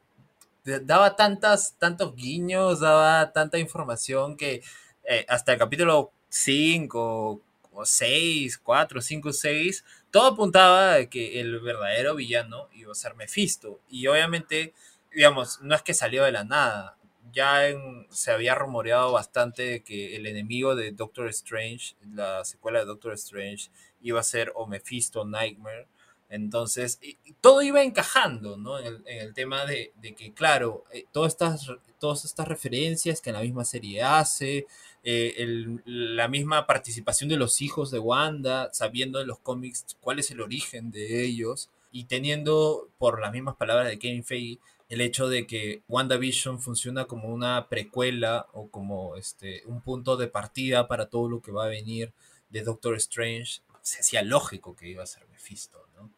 daba tantas, tantos guiños, daba tanta información que eh, hasta el capítulo 5 o 6, 4, 5, 6, todo apuntaba a que el verdadero villano iba a ser Mephisto. Y obviamente, digamos, no es que salió de la nada. Ya se había rumoreado bastante que el enemigo de Doctor Strange, la secuela de Doctor Strange, iba a ser o Mephisto Nightmare. Entonces, todo iba encajando, ¿no? En el, tema de, que, claro, eh, todas, estas, todas estas referencias que en la misma serie hace, eh, la misma participación de los hijos de Wanda, sabiendo en los cómics cuál es el origen de ellos, y teniendo, por las mismas palabras de Kevin Feige, el hecho de que WandaVision funciona como una precuela o como este, un punto de partida para todo lo que va a venir de Doctor Strange, se hacía lógico que iba a ser Mephisto, ¿no?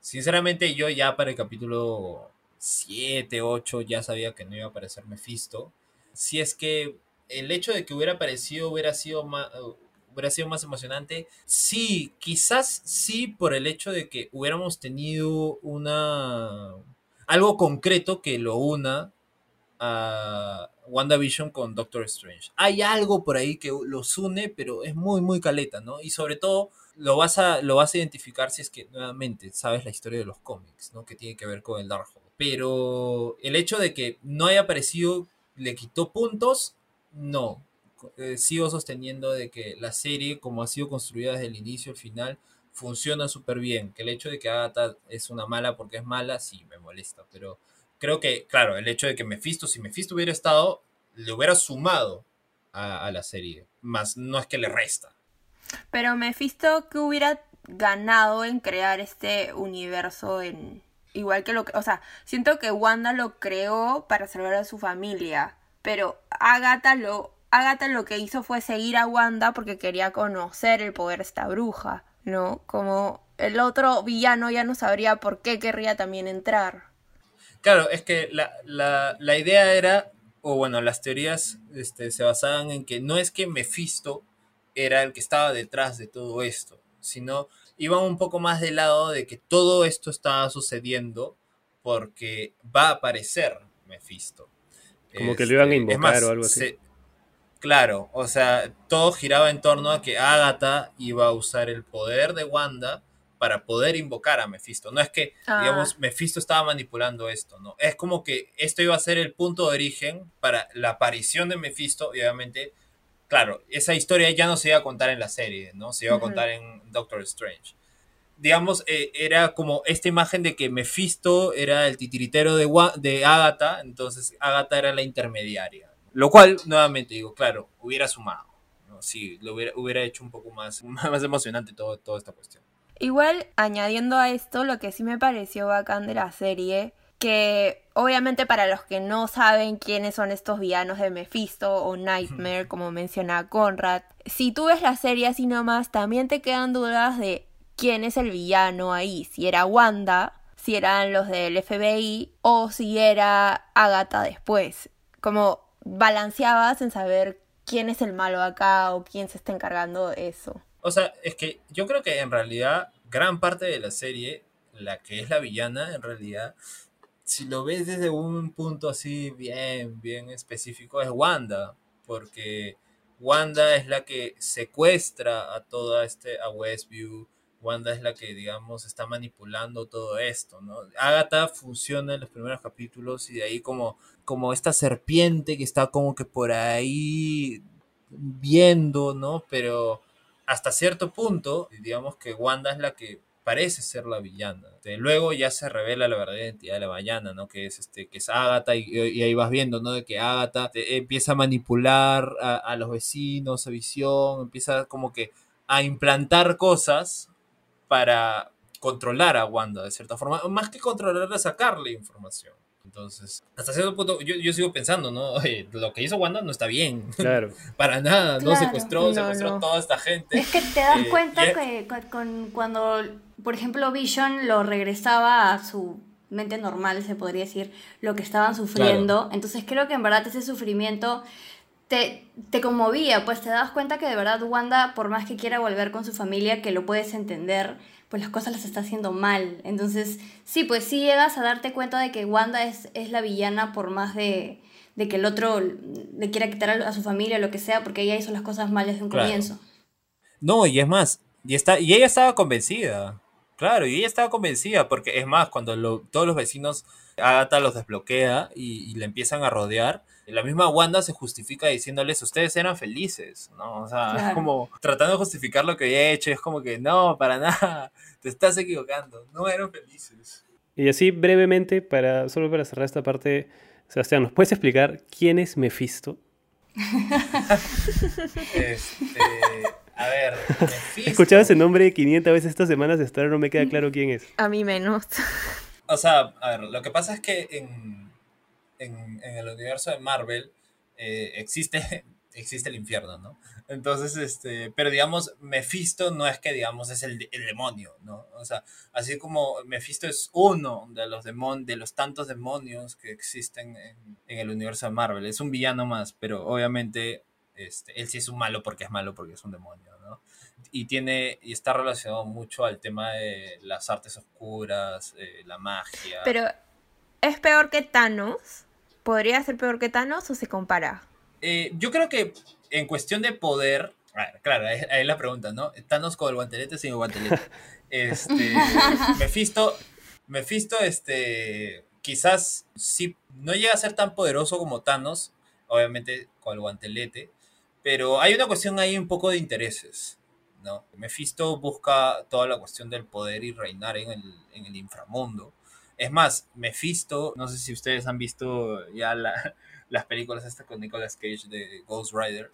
Sinceramente, yo ya para el capítulo 7, 8 ya sabía que no iba a aparecer Mephisto. Si es que el hecho de que hubiera aparecido hubiera sido más, hubiera sido más emocionante. Sí, quizás sí por el hecho de que hubiéramos tenido una algo concreto que lo una a WandaVision con Doctor Strange. Hay algo por ahí que los une, pero es muy, muy caleta, ¿no? Y sobre todo lo vas a, lo vas a identificar si es que nuevamente sabes la historia de los cómics, ¿no? Que tiene que ver con el Darkhold. Pero el hecho de que no haya aparecido le quitó puntos, no. Eh, sigo sosteniendo de que la serie, como ha sido construida desde el inicio al final, funciona súper bien. Que el hecho de que Agatha es una mala porque es mala, sí me molesta. Pero creo que, claro, el hecho de que Mephisto, si Mephisto hubiera estado, le hubiera sumado a, la serie. Más no es que le resta. Pero Mephisto que hubiera ganado en crear este universo en igual que lo que, o sea, siento que Wanda lo creó para salvar a su familia, pero Agatha lo Agatha lo que hizo fue seguir a Wanda porque quería conocer el poder de esta bruja, ¿no? Como el otro villano ya no sabría por qué querría también entrar. Claro, es que la, la, la idea era, o bueno, las teorías este, se basaban en que no es que Mephisto era el que estaba detrás de todo esto, sino iban un poco más del lado de que todo esto estaba sucediendo porque va a aparecer Mephisto. Como que lo iban a este, invocar o algo así. claro, o sea, todo giraba en torno a que Agatha iba a usar el poder de Wanda para poder invocar a Mephisto. No es que, ah. digamos, Mephisto estaba manipulando esto, ¿no? Es como que esto iba a ser el punto de origen para la aparición de Mephisto y obviamente claro, esa historia ya no se iba a contar en la serie, ¿no? Se iba a contar en Doctor Strange. Digamos, eh, era como esta imagen de que Mephisto era el titiritero de, de Agatha, entonces Agatha era la intermediaria. Lo cual, nuevamente digo, claro, hubiera sumado. ¿no? Sí, lo hubiera, hubiera hecho un poco más, más emocionante todo, toda esta cuestión. Igual, añadiendo a esto, lo que sí me pareció bacán de la serie que obviamente para los que no saben quiénes son estos villanos de Mephisto o Nightmare, como menciona Conrad, si tú ves la serie así nomás, también te quedan dudas de quién es el villano ahí, si era Wanda, si eran los del FBI o si era Agatha después. Como balanceabas en saber quién es el malo acá o quién se está encargando de eso. O sea, es que yo creo que en realidad gran parte de la serie, la que es la villana en realidad, si lo ves desde un punto así bien, bien específico, es Wanda, porque Wanda es la que secuestra a toda este, a Westview, Wanda es la que, digamos, está manipulando todo esto, ¿no? Agatha funciona en los primeros capítulos y de ahí como, como esta serpiente que está como que por ahí viendo, ¿no? Pero hasta cierto punto, digamos que Wanda es la que parece ser la villana. Luego ya se revela la verdadera identidad de la villana, ¿no? Que es este, que es Agatha, y, ahí vas viendo, ¿no? De que Agatha empieza a manipular a, los vecinos, a visión, empieza como que a implantar cosas para controlar a Wanda de cierta forma, más que controlarla, sacarle información. Entonces, hasta cierto punto, yo, yo sigo pensando, ¿no? Oye, lo que hizo Wanda no está bien. Claro. Para nada, no Claro. secuestró, No, secuestró no. a toda esta gente. Es que te das Eh, cuenta que con, cuando, por ejemplo, Vision lo regresaba a su mente normal, se podría decir, lo que estaban sufriendo. Entonces creo que en verdad ese sufrimiento te, te conmovía, pues te das cuenta que de verdad Wanda, por más que quiera volver con su familia, que lo puedes entender, pues las cosas las está haciendo mal. Entonces, sí, pues sí llegas a darte cuenta de que Wanda es, es la villana por más de, de que el otro le quiera quitar a, su familia o lo que sea, porque ella hizo las cosas mal desde un Claro. comienzo. No, y es más, y, está, y ella estaba convencida. Claro, y ella estaba convencida, porque es más, cuando lo- todos los vecinos, Agatha los desbloquea y, y le empiezan a rodear, la misma Wanda se justifica diciéndoles, ustedes eran felices, ¿no? O sea, es como tratando de justificar lo que había hecho, es como que, no, para nada, te estás equivocando, no eran felices. Y así brevemente, para, solo para cerrar esta parte, Sebastián, ¿nos puedes explicar quién es Mephisto? Este, a ver, He Mephisto- escuchado ese nombre 500 veces estas semanas, hasta ahora no me queda claro quién es. A mí menos. O sea, a ver, lo que pasa es que en, en, en el universo de Marvel eh, existe, existe el infierno, ¿no? Entonces, este, pero digamos, Mephisto no es que, digamos, es el, el demonio, ¿no? O sea, así como Mephisto es uno de los, demon, de los tantos demonios que existen en, en el universo de Marvel, es un villano más, pero obviamente este, él sí es un malo porque es malo, porque es un demonio, ¿no? y tiene y está relacionado mucho al tema de las artes oscuras, eh, la magia. Pero, ¿es peor que Thanos? ¿Podría ser peor que Thanos o se compara? Eh, yo creo que en cuestión de poder, ah, claro, ahí ahí es la pregunta, ¿no? Thanos con el guantelete sin el guantelete. Este, Mephisto, Mephisto, este, quizás sí, no llega a ser tan poderoso como Thanos, obviamente con el guantelete, pero hay una cuestión ahí un poco de intereses, ¿no? Mephisto busca toda la cuestión del poder y reinar en el, en el inframundo. Es más, Mephisto, no sé si ustedes han visto ya la, las películas estas con Nicolas Cage de Ghost Rider,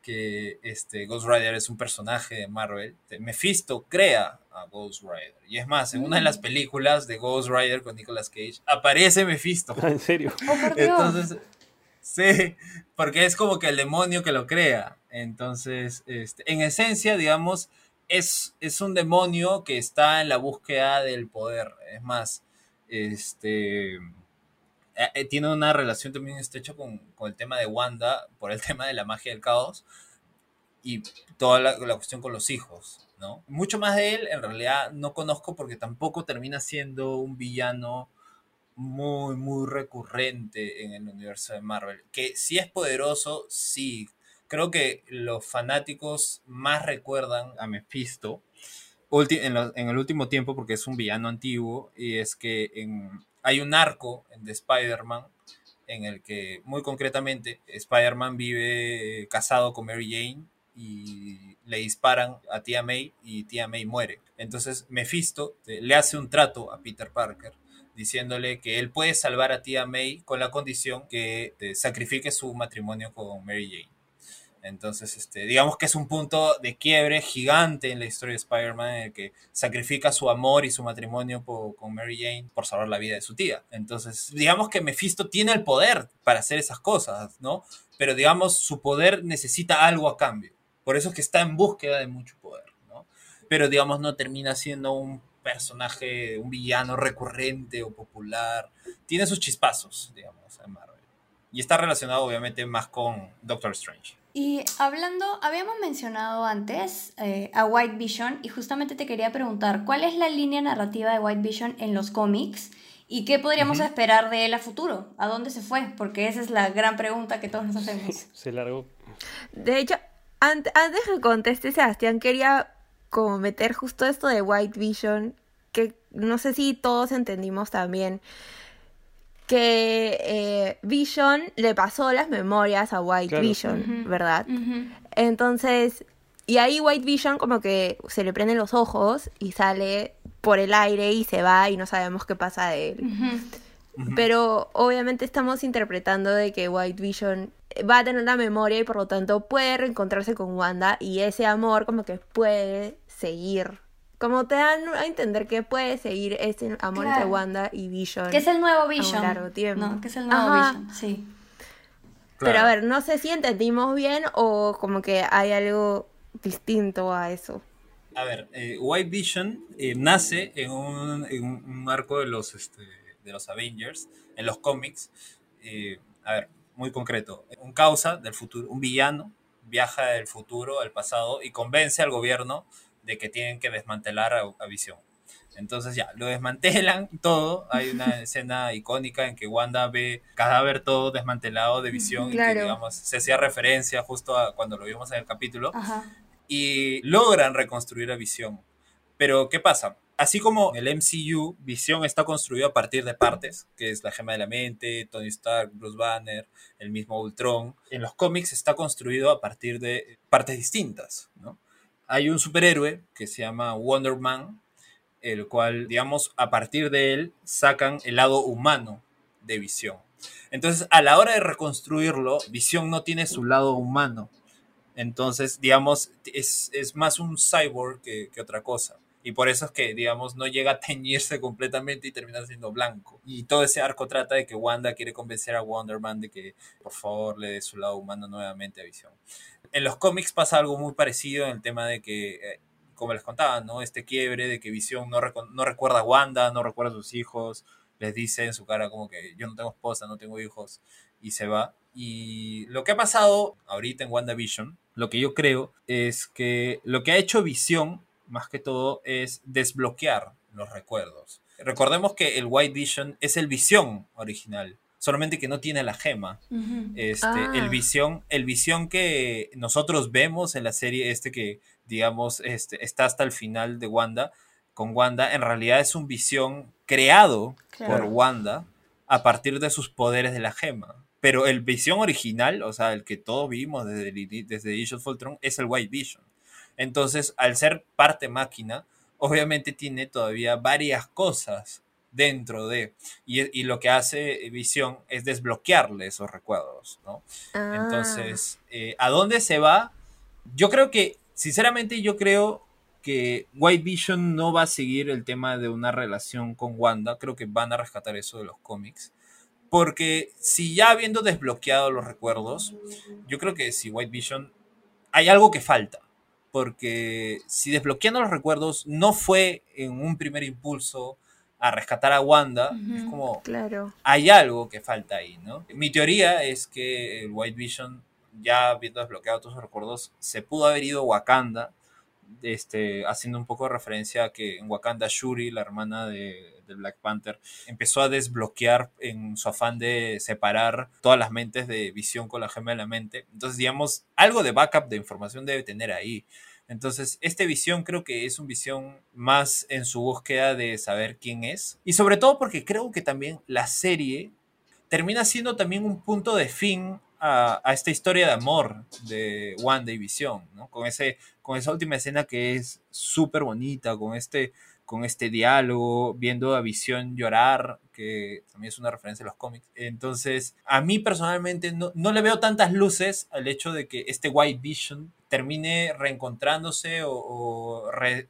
que este, Ghost Rider es un personaje de Marvel. Mephisto crea a Ghost Rider. Y es más, en una de las películas de Ghost Rider con Nicolas Cage aparece Mephisto. ¿En serio? Oh. Entonces, sí, porque es como que el demonio que lo crea. Entonces, este, en esencia, digamos, es, es un demonio que está en la búsqueda del poder. Es más, este eh, eh, tiene una relación también estrecha con, con el tema de Wanda, por el tema de la magia del caos y toda la, la cuestión con los hijos, ¿no? Mucho más de él, en realidad, no conozco porque tampoco termina siendo un villano muy, muy recurrente en el universo de Marvel. Que si es poderoso, sí. Creo que los fanáticos más recuerdan a Mephisto en, el último tiempo porque es un villano antiguo y es que en- hay un arco de Spider-Man en el que muy concretamente Spider-Man vive casado con Mary Jane y le disparan a tía May y tía May muere. Entonces Mephisto eh, le hace un trato a Peter Parker diciéndole que él puede salvar a tía May con la condición que eh, sacrifique su matrimonio con Mary Jane. Entonces, este, digamos que es un punto de quiebre gigante en la historia de Spider-Man en el que sacrifica su amor y su matrimonio con Mary Jane por salvar la vida de su tía. Entonces, digamos que Mephisto tiene el poder para hacer esas cosas, ¿no? Pero digamos, su poder necesita algo a cambio. Por eso es que está en búsqueda de mucho poder, ¿no? Pero digamos, no termina siendo un personaje, un villano recurrente o popular. Tiene sus chispazos, digamos, en Marvel. Y está relacionado obviamente más con Doctor Strange. Y hablando, habíamos mencionado antes eh, a White Vision y justamente te quería preguntar, ¿cuál es la línea narrativa de White Vision en los cómics? ¿Y qué podríamos esperar de él a futuro? ¿A dónde se fue? Porque esa es la gran pregunta que todos nos hacemos. Se largó. De hecho, ant- antes que conteste Sebastián, quería como meter justo esto de White Vision, que no sé si todos entendimos también, que eh, Vision le pasó las memorias a White Claro. Vision. ¿verdad? Entonces, y ahí White Vision como que se le prenden los ojos y sale por el aire y se va y no sabemos qué pasa de él. Pero obviamente estamos interpretando de que White Vision va a tener la memoria y por lo tanto puede reencontrarse con Wanda y ese amor como que puede seguir Como te dan a entender que puede seguir ese amor entre Claro. Wanda y Vision. Que es el nuevo a un Vision. largo tiempo. No, que es el nuevo Ajá. Vision, sí. Pero a ver, no sé si entendimos bien o como que hay algo distinto a eso. A ver, eh, White Vision eh, nace en un, en un- un arco de los, este, de los Avengers, en los cómics. Eh, a ver, muy concreto. Un causa del futuro, un villano, viaja del futuro al pasado y convence al gobierno de que tienen que desmantelar a, a Visión. Entonces ya, lo desmantelan todo. Hay una escena icónica en que Wanda ve cadáver todo desmantelado de Visión y Claro. que, digamos, se hacía referencia justo a cuando lo vimos en el capítulo Ajá. y logran reconstruir a Visión. Pero, ¿qué pasa? Así como el MCU, Visión está construido a partir de partes, que es la gema de la mente, Tony Stark, Bruce Banner, el mismo Ultron. En los cómics está construido a partir de partes distintas, ¿no? Hay un superhéroe que se llama Wonder Man, el cual, digamos, a partir de él sacan el lado humano de Visión. Entonces, a la hora de reconstruirlo, Visión no tiene su lado humano. Entonces, digamos, es, más un cyborg que, que otra cosa. Y por eso es que, digamos, no llega a teñirse completamente y termina siendo blanco. Y todo ese arco trata de que Wanda quiere convencer a Wonder Man de que, por favor, le dé su lado humano nuevamente a Visión. En los cómics pasa algo muy parecido en el tema de que, eh, como les contaba, ¿no? Este quiebre de que Visión no, no recuerda a Wanda, no recuerda a sus hijos, les dice en su cara como que yo no tengo esposa, no tengo hijos, y se va. Y lo que ha pasado ahorita en WandaVision, lo que yo creo es que lo que ha hecho Visión, más que todo, es desbloquear los recuerdos. Recordemos que el White Vision es el Visión original, solamente que no tiene la gema. Este, Ah. el visión, el visión que nosotros vemos en la serie, este que digamos este, está hasta el final de Wanda, con Wanda, en realidad es un visión creado por. Wanda a partir de sus poderes de la gema. Pero el visión original, o sea, el que todos vimos desde, el desde Age of Ultron, es el White Vision. Entonces, al ser parte máquina, obviamente tiene todavía varias cosas dentro de. Y, y lo que hace Visión es desbloquearle esos recuerdos, ¿no? Ah, Entonces, eh, ¿a dónde se va? Yo creo que, sinceramente, yo creo que White Vision no va a seguir el tema de una relación con Wanda. Creo que van a rescatar eso de los cómics. Porque si ya habiendo desbloqueado los recuerdos, yo creo que si White Vision hay algo que falta. Porque si desbloqueando los recuerdos no fue en un primer impulso a rescatar a Wanda, es como claro. hay algo que falta ahí, ¿no? Mi teoría es que el White Vision, ya habiendo desbloqueado todos sus recuerdos, se pudo haber ido a Wakanda, este, haciendo un poco de referencia a que en Wakanda Shuri, la hermana de, de Black Panther, empezó a desbloquear en su afán de separar todas las mentes de visión con la gema de la mente. Entonces, digamos, algo de backup de información debe tener ahí. Entonces, este visión creo que es un visión más en su búsqueda de saber quién es. Y sobre todo porque creo que también la serie termina siendo también un punto de fin a, a esta historia de amor de Wanda y Visión, ¿no? Con, ese, con esa última escena que es súper bonita, con este, con este diálogo, viendo a Visión llorar, que también es una referencia a los cómics. Entonces, a mí personalmente no, no le veo tantas luces al hecho de que este White Vision termine reencontrándose o, o re-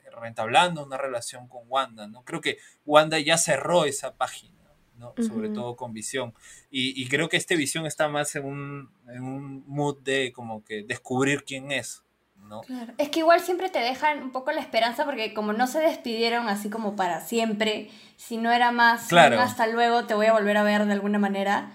una relación con Wanda, ¿no? Creo que Wanda ya cerró esa página, ¿no? Sobre todo con Visión. Y, y creo que este Visión está más en un, en un mood de como que descubrir quién es, ¿no? Claro. Es que igual siempre te dejan un poco la esperanza porque como no se despidieron así como para siempre, si no era más Claro. hasta luego te voy a volver a ver de alguna manera,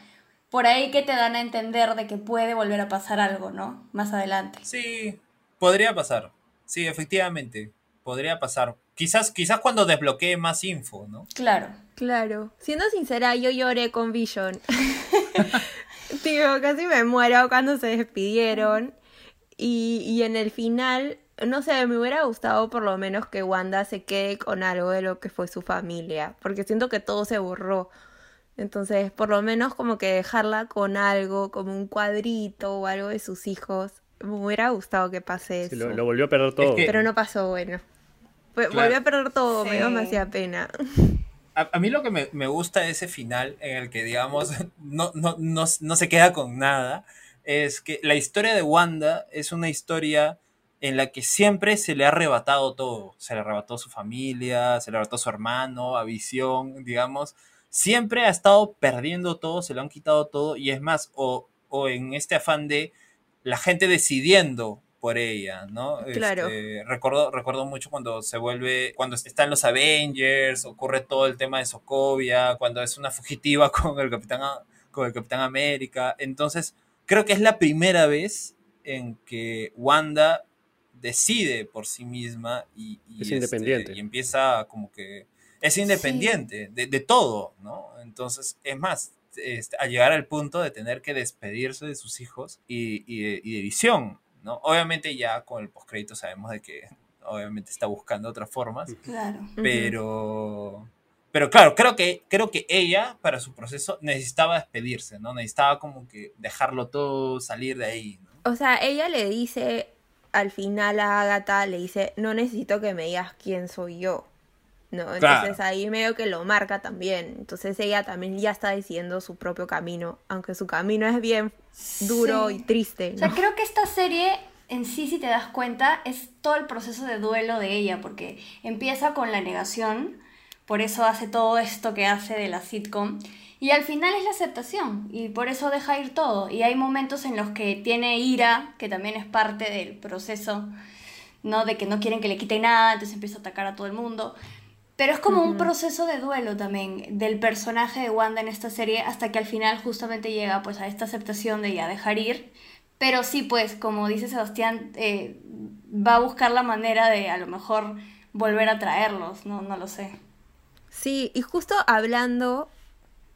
por ahí que te dan a entender de que puede volver a pasar algo, ¿no? Más adelante. Sí, podría pasar. Sí, efectivamente, podría pasar. Quizás, quizás cuando desbloquee más info, ¿no? Claro. Claro. Siendo sincera, yo lloré con Vision. Tío, casi me muero cuando se despidieron. Y, y en el final, no sé, me hubiera gustado por lo menos que Wanda se quede con algo de lo que fue su familia. Porque siento que todo se borró. Entonces, por lo menos como que dejarla con algo, como un cuadrito o algo de sus hijos. Me hubiera gustado que pase Sí, eso. lo, lo volvió a perder todo. que- Pero no pasó, bueno. Fue- Claro. Volví a perder todo, me, Sí. me hacía pena. A, a mí lo que me, me gusta de ese final, en el que, digamos, no, no, no, no se queda con nada, es que la historia de Wanda es una historia en la que siempre se le ha arrebatado todo. Se le arrebató su familia, se le arrebató su hermano, a Visión, digamos. Siempre ha estado perdiendo todo, se le han quitado todo, y es más, o, o en este afán de la gente decidiendo por ella, ¿no? Claro. Este, recuerdo, recuerdo mucho cuando se vuelve, cuando están los Avengers, ocurre todo el tema de Sokovia, cuando es una fugitiva con el Capitán, con el Capitán América. Entonces, creo que es la primera vez en que Wanda decide por sí misma y, y, Es este, independiente. y empieza como que es independiente de, de todo, ¿no? Entonces, es más, este, a llegar al punto de tener que despedirse de sus hijos y, y de, y de visión, ¿no? Obviamente ya con el postcrédito sabemos de que obviamente está buscando otras formas, Claro. Pero pero claro, creo que creo que ella para su proceso necesitaba despedirse, ¿no? Necesitaba como que dejarlo todo, salir de ahí, ¿no? O sea, ella le dice al final a Agatha, le dice, no necesito que me digas quién soy yo. No, entonces Claro. ahí medio que lo marca también. Entonces ella también ya está diciendo su propio camino, aunque su camino es bien duro Sí. y triste. O sea, ¿no? creo que esta serie en sí, si te das cuenta, es todo el proceso de duelo de ella, porque empieza con la negación, por eso hace todo esto que hace de la sitcom, y al final es la aceptación, y por eso deja ir todo. Y hay momentos en los que tiene ira, que también es parte del proceso, ¿no? De que no quieren que le quiten nada, entonces empieza a atacar a todo el mundo. Pero es como un proceso de duelo también del personaje de Wanda en esta serie hasta que al final justamente llega pues a esta aceptación de ya dejar ir. Pero sí, pues como dice Sebastián, eh, va a buscar la manera de a lo mejor volver a traerlos, no, no lo sé. Sí, y justo hablando,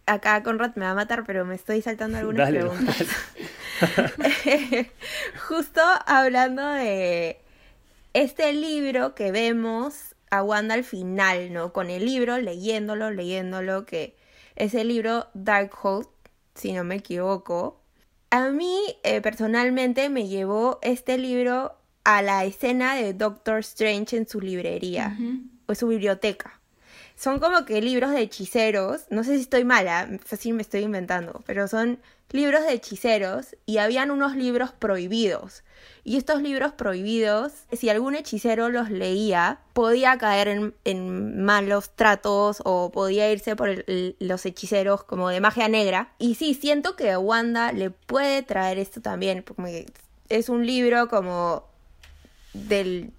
acá Conrad me va a matar, pero me estoy saltando algunas Dale, preguntas. justo hablando de este libro que vemos a Wanda al final, ¿no? Con el libro, leyéndolo, leyéndolo, que es el libro Darkhold, si no me equivoco. A mí, eh, personalmente, me llevó este libro a la escena de Doctor Strange en su librería o en su biblioteca. Son como que libros de hechiceros, no sé si estoy mala, fácil me estoy inventando, pero son libros de hechiceros y habían unos libros prohibidos. Y estos libros prohibidos, si algún hechicero los leía, podía caer en, en malos tratos o podía irse por los hechiceros como de magia negra. Y sí, siento que Wanda le puede traer esto también, porque es un libro como del,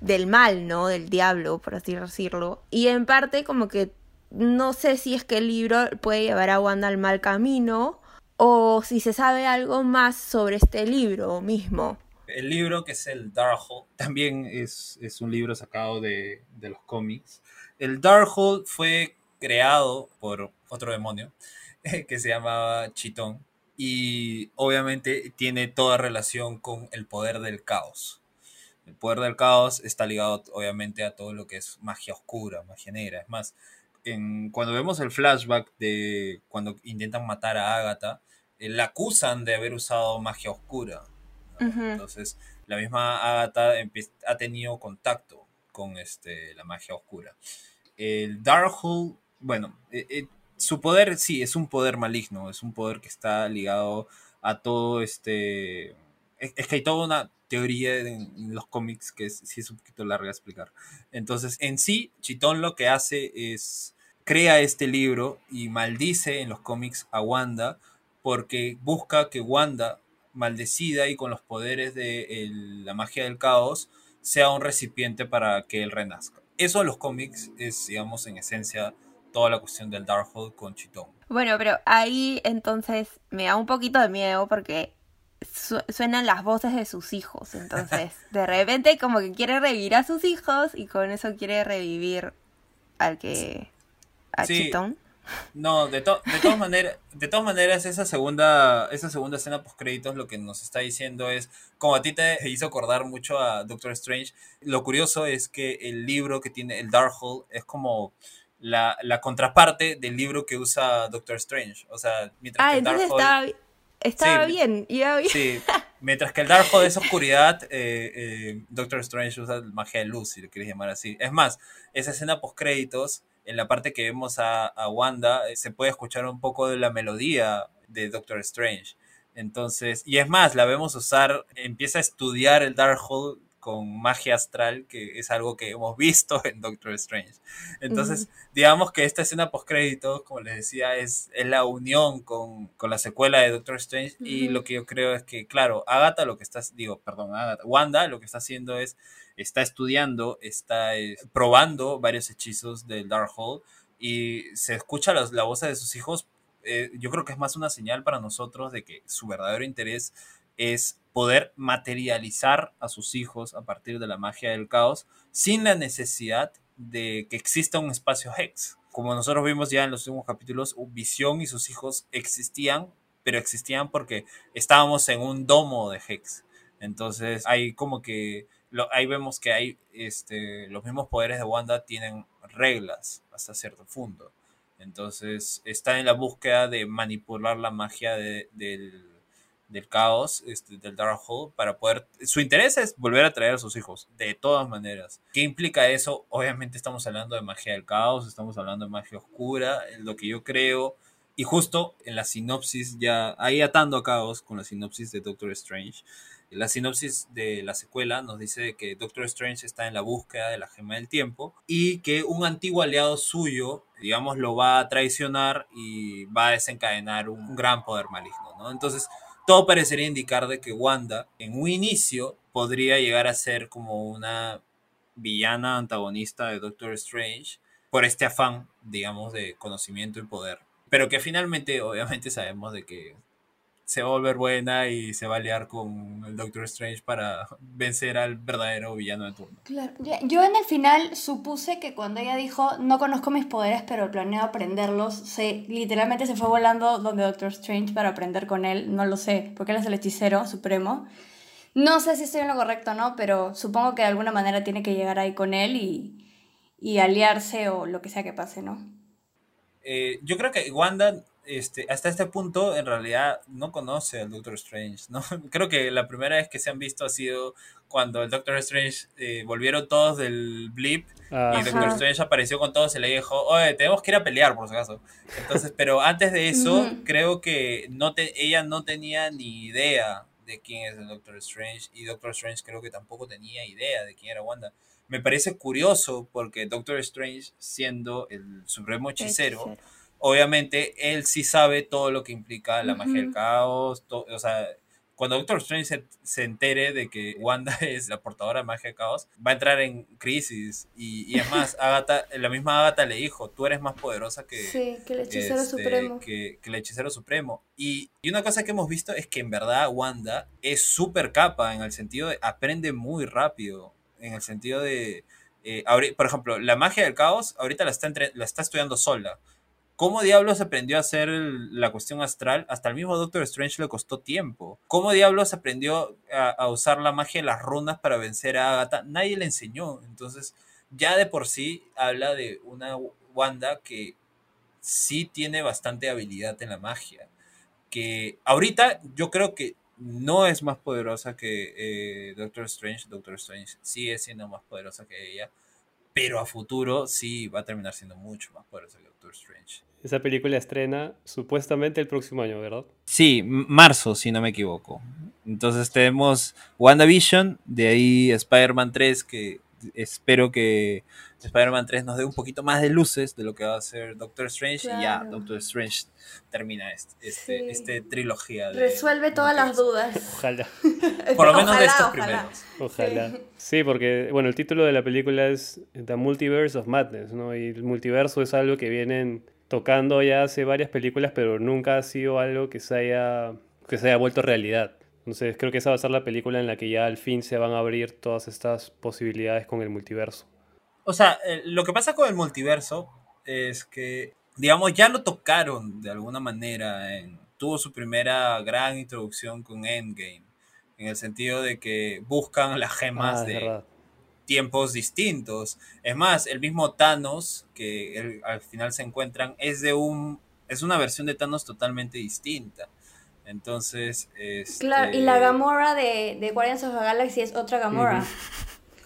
del mal, ¿no? Del diablo, por así decirlo. Y en parte como que no sé si es que el libro puede llevar a Wanda al mal camino o si se sabe algo más sobre este libro mismo. El libro, que es el Darkhold, también es, es un libro sacado de, de los cómics. El Darkhold fue creado por otro demonio que se llamaba Chitón y obviamente tiene toda relación con el poder del caos. El poder del caos está ligado obviamente a todo lo que es magia oscura, magia negra. Es más, en- cuando vemos el flashback de cuando intentan matar a Agatha, eh, la acusan de haber usado magia oscura. Entonces, la misma Agatha ha tenido contacto con este, la magia oscura. El Darkhold, bueno, eh, eh, su poder sí es un poder maligno, es un poder que está ligado a todo este. Es, es que hay toda una teoría en, los cómics que sí es un poquito larga de explicar. Entonces, en sí, Chitón lo que hace es crea este libro y maldice en los cómics a Wanda porque busca que Wanda, maldecida y con los poderes de la magia del caos, sea un recipiente para que él renazca. Eso en los cómics es, digamos, en esencia, toda la cuestión del Darkhold con Chitón. Bueno, pero ahí entonces me da un poquito de miedo porque su- suenan las voces de sus hijos. Entonces, de repente como que quiere revivir a sus hijos y con eso quiere revivir al que... a Sí. Chitón. No, de, to- de todas maneras, de todas maneras, esa segunda, esa segunda escena post créditos lo que nos está diciendo es, como a ti te hizo acordar mucho a Doctor Strange, lo curioso es que el libro que tiene el Darkhold es como la, la contraparte del libro que usa Doctor Strange. O sea, mientras Ah, que entonces Darkhold- estaba, estaba Sí. bien, iba bien. Sí, mientras que el Darkhold es oscuridad, eh, eh, Doctor Strange usa magia de luz, si lo quieres llamar así. Es más, esa escena post créditos, en la parte que vemos a, a Wanda, eh, se puede escuchar un poco de la melodía de Doctor Strange. Entonces, y es más, la vemos usar, empieza a estudiar el Darkhold con magia astral, que es algo que hemos visto en Doctor Strange. Entonces, digamos que esta escena post-crédito, como les decía, es, es la unión con, con, la secuela de Doctor Strange. Y lo que yo creo es que, claro, Agatha lo que está, digo, perdón, Agatha, Wanda lo que está haciendo es, está estudiando, está eh, probando varios hechizos del Darkhold y se escucha la voz de sus hijos eh, yo creo que es más una señal para nosotros de que su verdadero interés es poder materializar a sus hijos a partir de la magia del caos sin la necesidad de que exista un espacio Hex. Como nosotros vimos ya en los últimos capítulos, Visión y sus hijos existían, pero existían porque estábamos en un domo de Hex. Entonces, hay como que ahí vemos que hay este, los mismos poderes de Wanda tienen reglas hasta cierto punto. Entonces está en la búsqueda de manipular la magia del, caos, este, del Darkhold, para poder... Su interés es volver a traer a sus hijos, de todas maneras. ¿Qué implica eso? Obviamente estamos hablando de magia del caos, estamos hablando de magia oscura, lo que yo creo. Y justo en la sinopsis, ya ahí atando a caos con la sinopsis de Doctor Strange, la sinopsis de la secuela nos dice que Doctor Strange está en la búsqueda de la gema del tiempo y que un antiguo aliado suyo, digamos, lo va a traicionar y va a desencadenar un gran poder maligno, ¿no? Entonces, todo parecería indicar de que Wanda, en un inicio, podría llegar a ser como una villana antagonista de Doctor Strange por este afán, digamos, de conocimiento y poder. Pero que finalmente, obviamente, sabemos de que se va a volver buena y se va a liar con el Doctor Strange para vencer al verdadero villano de turno. Claro. Yo en el final supuse que cuando ella dijo no conozco mis poderes pero planeo aprenderlos, se, literalmente se fue volando donde Doctor Strange para aprender con él, no lo sé, porque él es el hechicero supremo. No sé si estoy en lo correcto o no, pero supongo que de alguna manera tiene que llegar ahí con él y, y aliarse o lo que sea que pase, ¿no? Eh, yo creo que Wanda este, hasta este punto en realidad no conoce al Doctor Strange, ¿no? Creo que la primera vez que se han visto ha sido cuando el Doctor Strange eh, volvieron todos del blip y Doctor Strange apareció con todos y le dijo, oye, tenemos que ir a pelear por si acaso. Entonces, pero antes de eso, creo que no te, ella no tenía ni idea de quién es el Doctor Strange y Doctor Strange creo que tampoco tenía idea de quién era Wanda. Me parece curioso porque Doctor Strange, siendo el supremo hechicero obviamente él sí sabe todo lo que implica la magia del caos, o sea, cuando Doctor Strange se, entere de que Wanda es la portadora de magia del caos, va a entrar en crisis. Y, es más, Agatha, la misma Agatha le dijo, tú eres más poderosa que, sí, que el hechicero este, supremo. Que, el hechicero supremo. Y, y, una cosa que hemos visto es que en verdad Wanda es súper capa en el sentido de aprende muy rápido. En el sentido de, eh, por ejemplo, la magia del caos ahorita la está, la está estudiando sola ¿Cómo diablos aprendió a hacer la cuestión astral? Hasta el mismo Doctor Strange le costó tiempo. ¿Cómo diablos aprendió a, usar la magia de las runas para vencer a Agatha? Nadie le enseñó. Entonces, ya de por sí habla de una Wanda que sí tiene bastante habilidad en la magia. Que ahorita yo creo que no es más poderosa que eh, Doctor Strange. Doctor Strange sigue siendo más poderosa que ella. Pero a futuro sí va a terminar siendo mucho más poderosa que Doctor Strange. Esa película estrena supuestamente el próximo año, ¿verdad? Sí, marzo, si no me equivoco. Entonces tenemos WandaVision, de ahí Spider-Man 3, que espero que Spider-Man 3 nos dé un poquito más de luces de lo que va a ser Doctor Strange y ya Doctor Strange termina este, este, este trilogía. Resuelve todas las dudas. Ojalá. Por lo menos de estos primeros. Ojalá. Sí. porque bueno, el título de la película es The Multiverse of Madness, ¿no? Y el multiverso es algo que vienen tocando ya hace varias películas, pero nunca ha sido algo que se haya, que se haya vuelto realidad. Entonces creo que esa va a ser la película en la que ya al fin se van a abrir todas estas posibilidades con el multiverso. O sea, eh, lo que pasa con el multiverso es que, digamos, ya lo tocaron de alguna manera. En, tuvo su primera gran introducción con Endgame, en el sentido de que buscan las gemas ah, de tiempos distintos. Es más, el mismo Thanos, que al final se encuentran, es de un es una versión de Thanos totalmente distinta. Entonces, Claro, y la este Gamora de, de Guardians of the Galaxy es otra Gamora.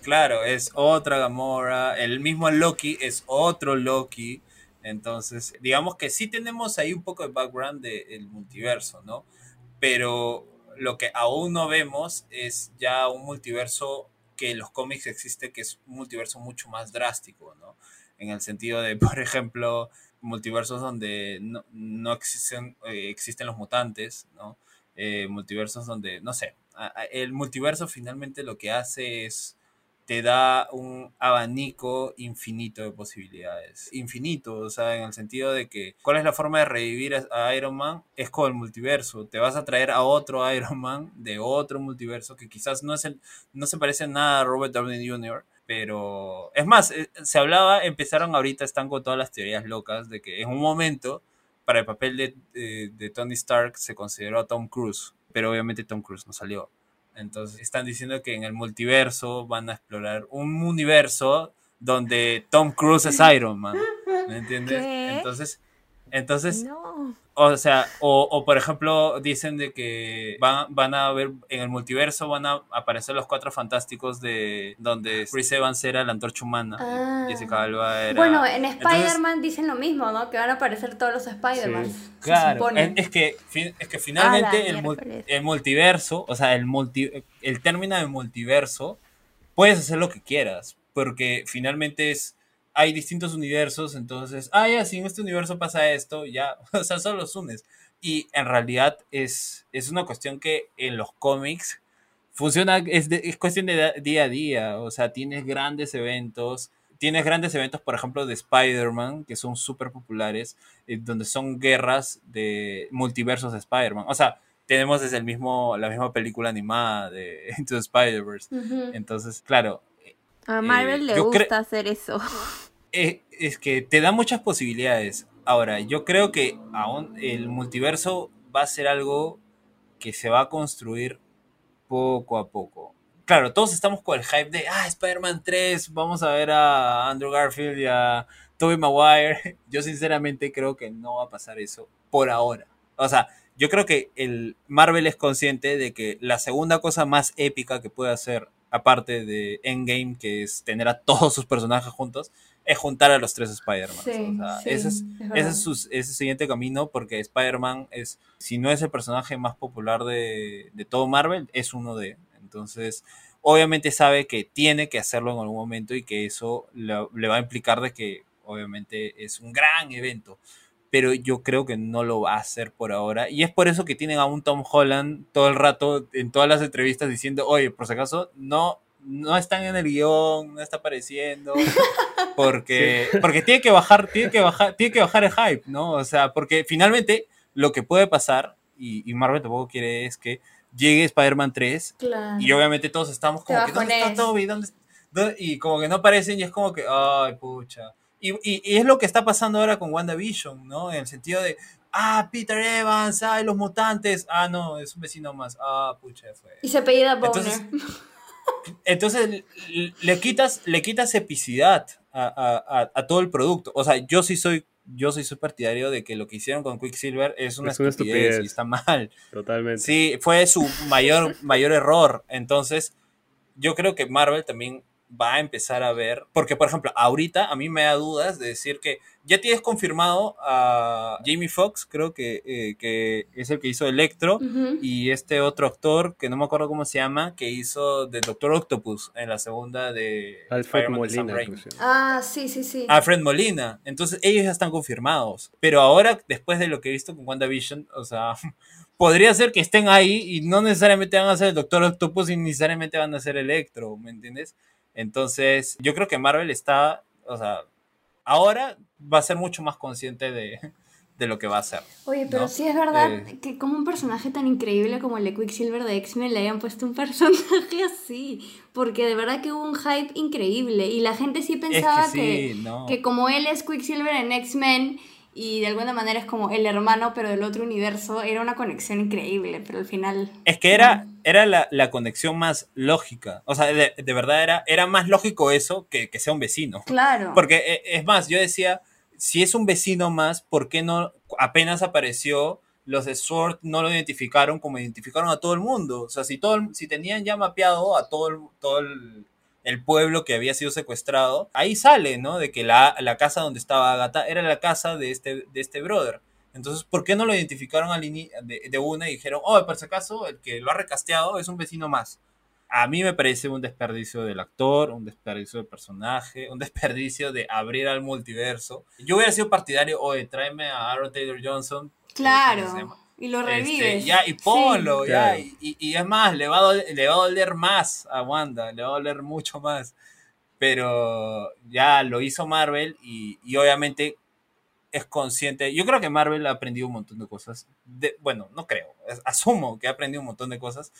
Claro, es otra Gamora. El mismo Loki es otro Loki. Entonces, digamos que sí tenemos ahí un poco de background del multiverso, ¿no? Pero lo que aún no vemos es ya un multiverso que en los cómics existe que es un multiverso mucho más drástico, ¿no? En el sentido de, por ejemplo, multiversos donde no, no existen, eh, existen los mutantes, ¿no? Eh, multiversos donde, no sé, el multiverso finalmente lo que hace es te da un abanico infinito de posibilidades. Infinito, o sea, en el sentido de que, ¿cuál es la forma de revivir a Iron Man? Es con el multiverso. Te vas a traer a otro Iron Man de otro multiverso que quizás no, es el, no se parece nada a Robert Downey Jr., pero es más, eh, se hablaba, empezaron ahorita, están con todas las teorías locas de que en un momento para el papel de, de Tony Stark se consideró a Tom Cruise, pero obviamente Tom Cruise no salió. Entonces están diciendo que en el multiverso van a explorar un universo donde Tom Cruise es Iron Man. ¿Me entiendes? Entonces, entonces, o sea, o, por ejemplo, dicen de que van, van a ver en el multiverso van a aparecer los cuatro fantásticos de donde Chris Evans era la antorcha humana. Ah. Jessica Alba era. Bueno, en Spider-Man dicen lo mismo, ¿no? Que van a aparecer todos los Spider-Man. Claro, es, que, es que finalmente el, el, multiverso, o sea, el, multi, el término de multiverso, puedes hacer lo que quieras, porque finalmente es hay distintos universos, entonces, ah, ya, si en este universo pasa esto, ya, o sea, solo los unes. Y en realidad es, es una cuestión que en los cómics funciona, es, es cuestión de día a día, o sea, tienes grandes eventos, tienes grandes eventos, por ejemplo, de Spider-Man, que son súper populares, eh, donde son guerras de multiversos de Spider-Man. O sea, tenemos desde el mismo, la misma película animada de Into Spider-Verse. Entonces, claro, a Marvel eh, le gusta hacer eso. Eh, es que te da muchas posibilidades. Ahora, yo creo que aún el multiverso va a ser algo que se va a construir poco a poco. Claro, todos estamos con el hype de, ah, Spider-Man 3, vamos a ver a Andrew Garfield y a Tobey Maguire. Yo sinceramente creo que no va a pasar eso por ahora. O sea, yo creo que el Marvel es consciente de que la segunda cosa más épica que puede hacer aparte de Endgame, que es tener a todos sus personajes juntos, es juntar a los tres Spider-Man. ese, es, ese, su, siguiente camino, porque Spider-Man es, si no es el personaje más popular de, todo Marvel, es uno de. Entonces, obviamente sabe que tiene que hacerlo en algún momento y que eso le va a implicar de que obviamente es un gran evento pero yo creo que no lo va a hacer por ahora. Y es por eso que tienen a un Tom Holland todo el rato en todas las entrevistas diciendo, oye, por si acaso, no, no están en el guion, no está apareciendo. Porque, porque tiene que bajar, tiene que bajar, tiene que bajar el hype, ¿no? O sea, porque finalmente lo que puede pasar, y, Marvel tampoco quiere, es que llegue Spider-Man 3 y obviamente todos estamos como que ¿dónde está Toby? Y como que no aparecen y es como que, ay, pucha. Y, y, es lo que está pasando ahora con WandaVision, ¿no? En el sentido de, ah, Peter Evans, ay, los mutantes, ah, no, es un vecino más, ah, pucha, fue. Y se apellida Boner. Entonces, entonces le, quitas, le quitas epicidad a, a, todo el producto. O sea, yo sí soy yo soy partidario de que lo que hicieron con Quicksilver es una, estupidez, y está mal. Totalmente. Sí, fue su mayor, mayor error. Entonces, yo creo que Marvel también va a empezar a ver, porque por ejemplo, ahorita a mí me da dudas de decir que ya tienes confirmado a Jamie Foxx, creo que, eh, que es el que hizo Electro, y este otro actor, que no me acuerdo cómo se llama, que hizo de Doctor Octopus en la segunda de Alfred Molina. Ah, sí, sí, sí. Alfred Molina. Entonces ellos ya están confirmados. Pero ahora, después de lo que he visto con WandaVision, o sea, podría ser que estén ahí y no necesariamente van a ser el Doctor Octopus y necesariamente van a ser Electro, ¿me entiendes? Entonces, yo creo que Marvel está, o sea, ahora va a ser mucho más consciente de, lo que va a hacer. Oye, pero sí es verdad eh, que como un personaje tan increíble como el de Quicksilver de X-Men le hayan puesto un personaje así, porque de verdad que hubo un hype increíble y la gente sí pensaba que, que como él es Quicksilver en X-Men y de alguna manera es como el hermano, pero del otro universo. Era una conexión increíble, pero al final... Es que era, era la, conexión más lógica. O sea, de, verdad era, era más lógico eso que, que sea un vecino. Claro. Porque eh, es más, yo decía, si es un vecino más, ¿por qué no apenas apareció? Los de Sword no lo identificaron como identificaron a todo el mundo. O sea, si, todo, si tenían ya mapeado a todo todo el, el pueblo que había sido secuestrado, ahí sale, ¿no? De que la, casa donde estaba Agatha era la casa de este, de este brother. Entonces, ¿por qué no lo identificaron al de, de, una y dijeron, oh, por si acaso, el que lo ha recasteado es un vecino más? a mí me parece un desperdicio del actor, un desperdicio del personaje, un desperdicio de abrir al multiverso. Yo hubiera sido partidario, oye, tráeme a Aaron Taylor Johnson. Claro. Y lo Este, revives. ya, y ponlo, Sí. ya. Y, y es más, le va, a doler, le va a doler más a Wanda, le va a doler mucho más. Pero ya lo hizo Marvel y, y obviamente es consciente. Yo creo que Marvel ha aprendido un montón de cosas. De, bueno, no creo, es- asumo que ha aprendido un montón de cosas.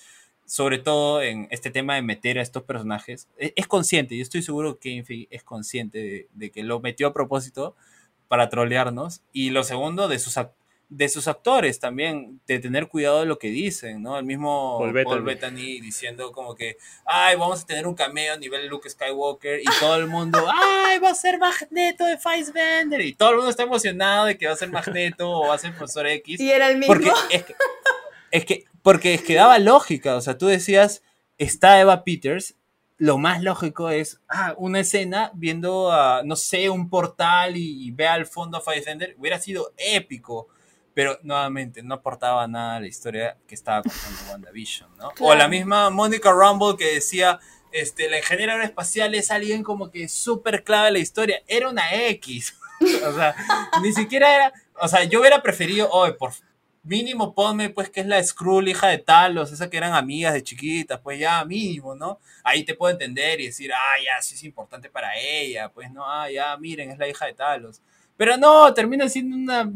Sobre todo en este tema de meter a estos personajes. Es, es consciente, yo estoy seguro que Feige es consciente de, de que lo metió a propósito para trolearnos. Y lo segundo, de sus, ac- de sus actores también, de tener cuidado de lo que dicen, ¿no? El mismo Paul Paul Bettany. Bettany, diciendo como que, ay, vamos a tener un cameo a nivel Luke Skywalker y todo el mundo, ay, va a ser Magneto de Fassbender y todo el mundo está emocionado de que va a ser Magneto o va a ser Profesor X. Y era el mismo. Porque es que, es que, porque es que daba lógica, o sea, tú decías, está Eva Peters, lo más lógico es, ah, una escena viendo, a, no sé, un portal y, y ve al fondo a Fassbender, hubiera sido épico, pero nuevamente no aportaba nada a la historia que estaba contando WandaVision, ¿no? O la misma Mónica Rumble que decía, este, la ingeniera aeroespacial es alguien como que súper clave en la historia, era una X, o sea, ni siquiera era, o sea, yo hubiera preferido, oye, por mínimo ponme pues que es la Skrull, hija de Talos, esa que eran amigas de chiquitas, pues ya mínimo, ¿no? Ahí te puedo entender y decir, ah, ya, sí es importante para ella, pues no, ah, ya, miren, es la hija de Talos. Pero no, termina siendo una,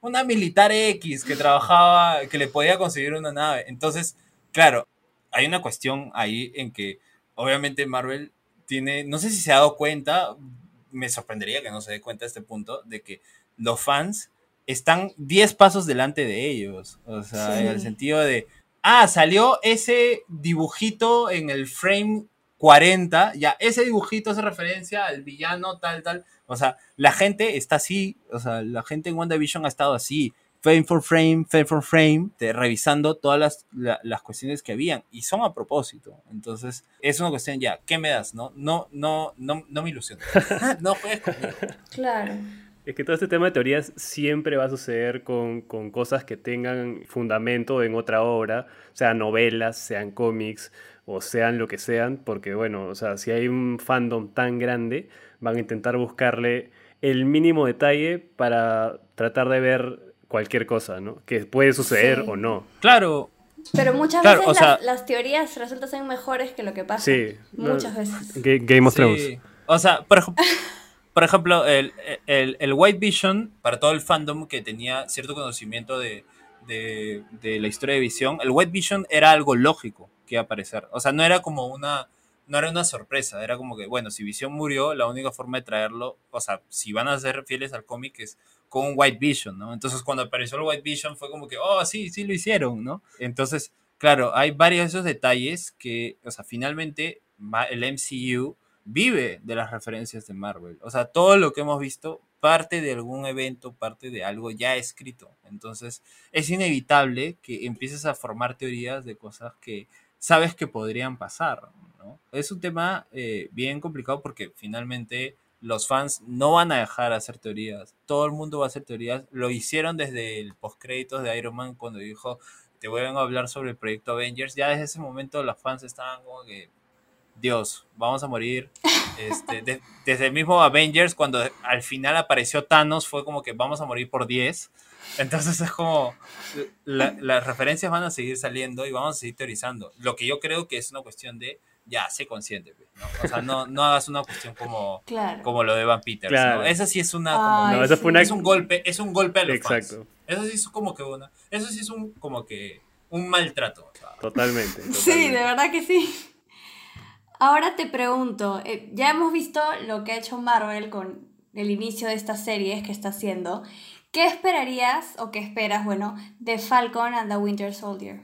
una militar X que trabajaba, que le podía conseguir una nave. Entonces, claro, hay una cuestión ahí en que obviamente Marvel tiene, no sé si se ha dado cuenta, me sorprendería que no se dé cuenta a este punto, de que los fans están 10 pasos delante de ellos. O sea, Sí. en el sentido de, ah, salió ese dibujito en el frame 40, ya, ese dibujito hace referencia al villano, tal, tal. O sea, la gente está así, o sea, la gente en WandaVision ha estado así, frame for frame, frame for frame, te- revisando todas las, la- las cuestiones que habían, y son a propósito. Entonces, es una cuestión ya, ¿qué me das? No, no, no, no, no me ilusiones. no juegues conmigo. Claro. Es que todo este tema de teorías siempre va a suceder con, con cosas que tengan fundamento en otra obra, sean novelas, sean cómics o sean lo que sean, porque bueno, o sea, si hay un fandom tan grande, van a intentar buscarle el mínimo detalle para tratar de ver cualquier cosa, ¿no? Que puede suceder Sí. o no. Claro, Pero muchas Claro, veces o sea- las, las teorías resultan ser mejores que lo que pasa. Sí. Muchas no, veces. Ga- Game of Sí. Thrones. O sea, por ejemplo, por ejemplo el, el- el White Vision, para todo el fandom que tenía cierto conocimiento de, de- de la historia de Visión, el White Vision era algo lógico que aparecer. O sea, no era como una. No era una sorpresa, era como que, bueno, si Visión murió, la única forma de traerlo, o sea, si van a ser fieles al cómic es con un White Vision, ¿no? Entonces, cuando apareció el White Vision fue como que, oh, sí, sí lo hicieron, ¿no? Entonces, claro, hay varios de esos detalles que, o sea, finalmente el MCU vive de las referencias de Marvel. O sea, todo lo que hemos visto parte de algún evento, parte de algo ya escrito. Entonces, es inevitable que empieces a formar teorías de cosas que sabes que podrían pasar. ¿no? Es un tema eh, bien complicado porque finalmente los fans no van a dejar de hacer teorías. Todo el mundo va a hacer teorías. Lo hicieron desde el postcréditos de Iron Man cuando dijo, te voy a hablar sobre el proyecto Avengers. Ya desde ese momento los fans estaban como que, Dios, vamos a morir. Este, de- desde el mismo Avengers, cuando al final apareció Thanos, fue como que vamos a morir por 10. Entonces es como, la- las referencias van a seguir saliendo y vamos a seguir teorizando. Lo que yo creo que es una cuestión de, ya, sé consciente. ¿no? O sea, no, no hagas una cuestión como, Claro. como lo de Van Peters. ¿no? Claro. Esa sí es una... como- Ay, No, esa sí. fue una... es un golpe, es un golpe a los fans. Exacto. Eso sí es como que una, eso sí es un como que un maltrato. o sea, Totalmente. Sí, totalmente. de verdad que sí. Ahora te pregunto, eh, ya hemos visto lo que ha hecho Marvel con el inicio de estas series que está haciendo. ¿Qué esperarías o qué esperas, bueno, de Falcon and the Winter Soldier?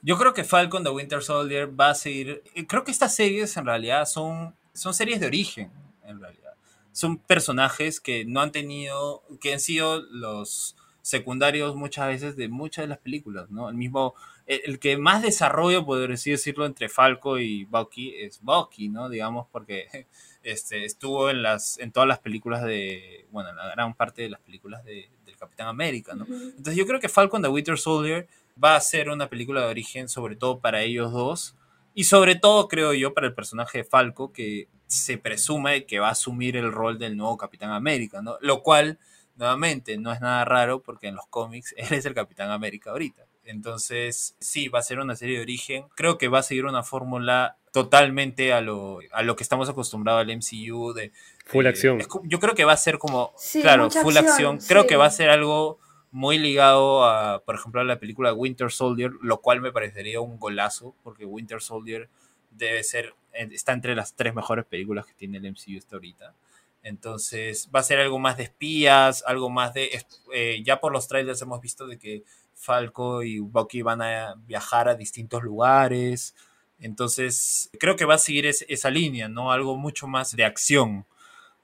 Yo creo que Falcon the Winter Soldier va a seguir. eh, Creo que estas series en realidad son, son series de origen, en realidad. Son personajes que no han tenido, que han sido los secundarios muchas veces de muchas de las películas, ¿no? El mismo, el, el que más desarrollo, podría así decirlo, entre Falco y Bucky es Bucky, ¿no? Digamos, porque este, estuvo en, las, en todas las películas de, bueno, en la gran parte de las películas de, Capitán América, ¿no? Entonces yo creo que Falcon the Winter Soldier va a ser una película de origen, sobre todo para ellos dos. Y sobre todo, creo yo, para el personaje de Falco, que se presume que va a asumir el rol del nuevo Capitán América, ¿no? Lo cual, nuevamente, no es nada raro porque en los cómics él es el Capitán América ahorita. Entonces, sí, va a ser una serie de origen. Creo que va a seguir una fórmula totalmente a lo, a lo que estamos acostumbrados al MCU de... Full eh, acción. es yo creo que va a ser como... Sí, claro, full acción, acción. Creo sí. que va a ser algo muy ligado a, por ejemplo, a la película Winter Soldier, lo cual me parecería un golazo, porque Winter Soldier debe ser, está entre las tres mejores películas que tiene el MCU hasta ahorita. Entonces va a ser algo más de espías, algo más de... eh, ya por los trailers hemos visto de que Falco y Bucky van a viajar a distintos lugares. Entonces creo que va a seguir es- esa línea, ¿no? Algo mucho más de acción,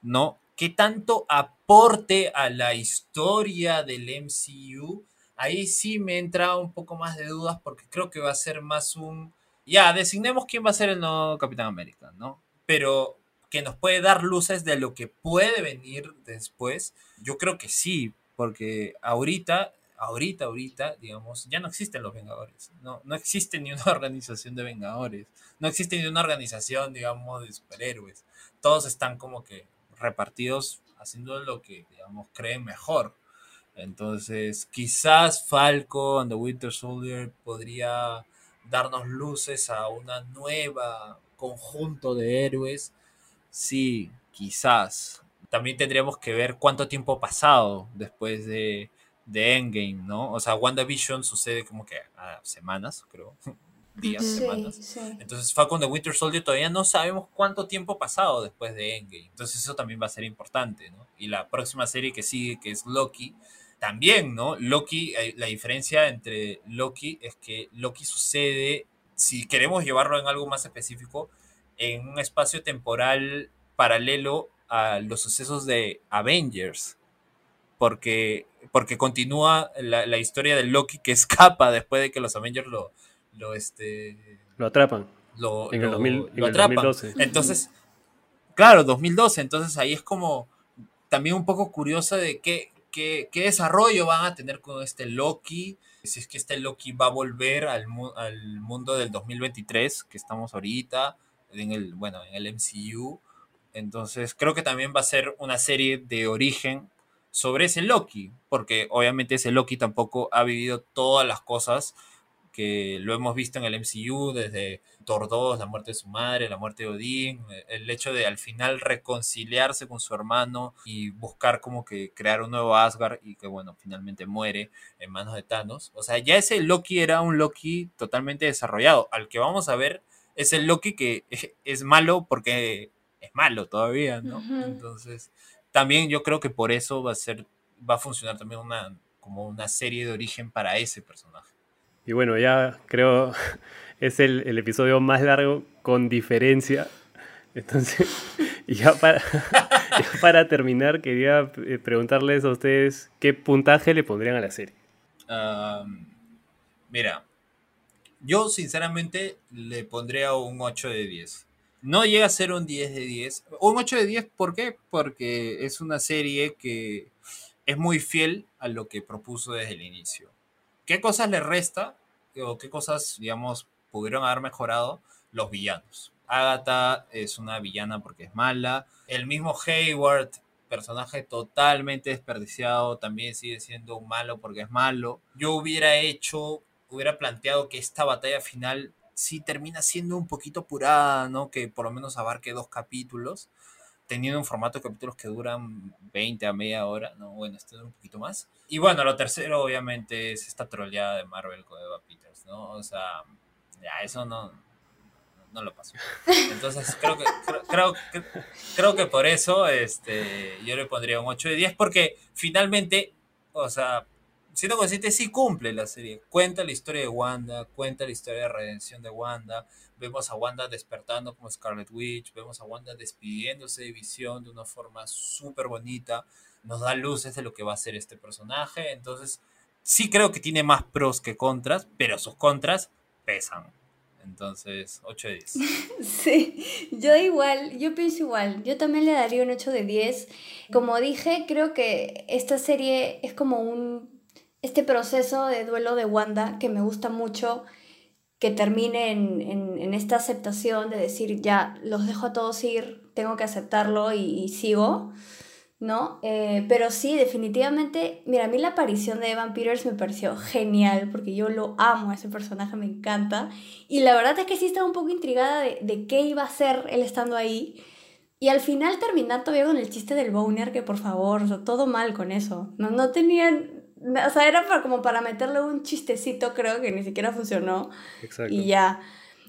¿no? ¿Qué tanto aporte a la historia del MCU? Ahí sí me entra un poco más de dudas porque creo que va a ser más un... Ya, designemos quién va a ser el nuevo Capitán América, ¿no? Pero que nos puede dar luces de lo que puede venir después, yo creo que sí, porque ahorita, ahorita, ahorita, digamos, ya no existen los Vengadores, no, no existe ni una organización de Vengadores, no existe ni una organización, digamos, de superhéroes, todos están como que repartidos haciendo lo que, digamos, creen mejor. Entonces, quizás Falco and the Winter Soldier podría darnos luces a una nueva conjunto de héroes. Sí, quizás. También tendríamos que ver cuánto tiempo ha pasado después de, de Endgame, ¿no? O sea, WandaVision sucede como que a semanas, creo. Días, Sí, semanas. sí. Entonces Falcon the Winter Soldier todavía no sabemos cuánto tiempo ha pasado después de Endgame. Entonces eso también va a ser importante, ¿no? Y la próxima serie que sigue, que es Loki, también, ¿no? Loki, eh, la diferencia entre Loki es que Loki sucede, si queremos llevarlo en algo más específico, en un espacio temporal paralelo a los sucesos de Avengers. Porque, porque continúa la, la historia de Loki que escapa después de que los Avengers lo, lo, este, Lo atrapan. lo, En el lo- 2000 lo en el atrapan. 2012. Entonces, claro, 2012. Entonces ahí es como también un poco curioso de qué, qué, qué desarrollo van a tener con este Loki. Si es que este Loki va a volver al, mu- al mundo del 2023, que estamos ahorita, en el, bueno, en el MCU. Entonces creo que también va a ser una serie de origen sobre ese Loki, porque obviamente ese Loki tampoco ha vivido todas las cosas que lo hemos visto en el MCU desde Thor 2, la muerte de su madre, la muerte de Odín, eh, el hecho de al final reconciliarse con su hermano y buscar como que crear un nuevo Asgard y que bueno, finalmente muere en manos de Thanos. O sea, ya ese Loki era un Loki totalmente desarrollado. Al que vamos a ver es el Loki que es malo porque es malo todavía, ¿no? Entonces, también yo creo que por eso va a ser, va a funcionar también una, como una serie de origen para ese personaje. Y bueno, ya creo es el, el episodio más largo con diferencia. Entonces, y ya para, ya para terminar, quería eh, preguntarles a ustedes qué puntaje le pondrían a la serie. Mira, yo sinceramente le pondría un 8 de 10. No llega a ser un 10 de 10. Un 8 de 10, ¿por qué? Porque es una serie que es muy fiel a lo que propuso desde el inicio. ¿Qué cosas le resta o qué cosas, digamos, pudieron haber mejorado? Los villanos. Agatha es una villana porque es mala. El mismo Hayward, personaje totalmente desperdiciado, también sigue siendo un malo porque es malo. Yo hubiera hecho, hubiera planteado que esta batalla final sí termina siendo un poquito apurada, ¿no? Que por lo menos abarque dos capítulos, teniendo un formato de capítulos que duran 20 a media hora, ¿no? Bueno, este dura un poquito más. Y bueno, lo tercero obviamente es esta troleada de Marvel con Eva Peters, ¿no? O sea, ya eso no, no lo pasó. Entonces creo que, creo, creo, que- por eso este, yo le pondría un 8 de 10 porque finalmente, o sea, siendo consciente, sí cumple la serie. Cuenta la historia de Wanda, cuenta la historia de redención de Wanda. Vemos a Wanda despertando como Scarlet Witch, vemos a Wanda despidiéndose de Visión de una forma súper bonita. Nos da luces de lo que va a ser este personaje. Entonces, sí creo que tiene más pros que contras, pero sus contras pesan. Entonces, 8 de 10. Sí, yo igual, yo pienso igual, yo también le daría un 8 de 10. Como dije, creo que esta serie es como un, este proceso de duelo de Wanda que me gusta mucho, que termine en, en, esta aceptación de decir, ya, los dejo a todos ir, tengo que aceptarlo y, sigo, ¿no? Eh, pero sí, definitivamente, mira, a mí la aparición de Evan Peters me pareció genial, porque yo lo amo, ese personaje me encanta, y la verdad es que sí estaba un poco intrigada de, de qué iba a hacer él estando ahí, y al final terminar todavía con el chiste del boner, que por favor, todo mal con eso. No, no tenían o sea, era para, como para meterle un chistecito, creo que ni siquiera funcionó. Exacto. Y ya.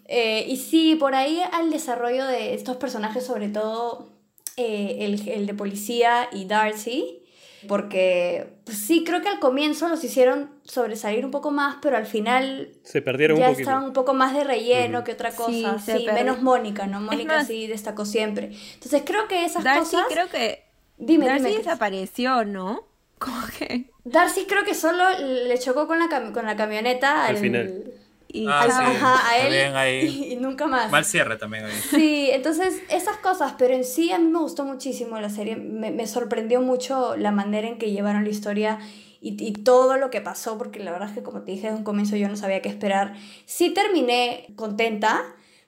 Eh, y sí, por ahí al desarrollo de estos personajes, sobre todo eh, el, el, de policía y Darcy, porque pues sí, creo que al comienzo los hicieron sobresalir un poco más, pero al final se perdieron ya un estaban un poco más de relleno que otra cosa. Sí, menos Mónica, ¿no? Mónica sí destacó siempre. Entonces creo que esas Darcy cosas... creo que... Dime, Darcy desapareció, ¿no? Como que... Darcy creo que solo le chocó con la, con la camioneta al, final. Y ah, a él y, nunca más. Mal cierre también ahí. Sí, entonces esas cosas, pero en sí a mí me gustó muchísimo la serie, me, me sorprendió mucho la manera en que llevaron la historia y, y, todo lo que pasó, porque la verdad es que como te dije desde un comienzo yo no sabía qué esperar. Sí terminé contenta,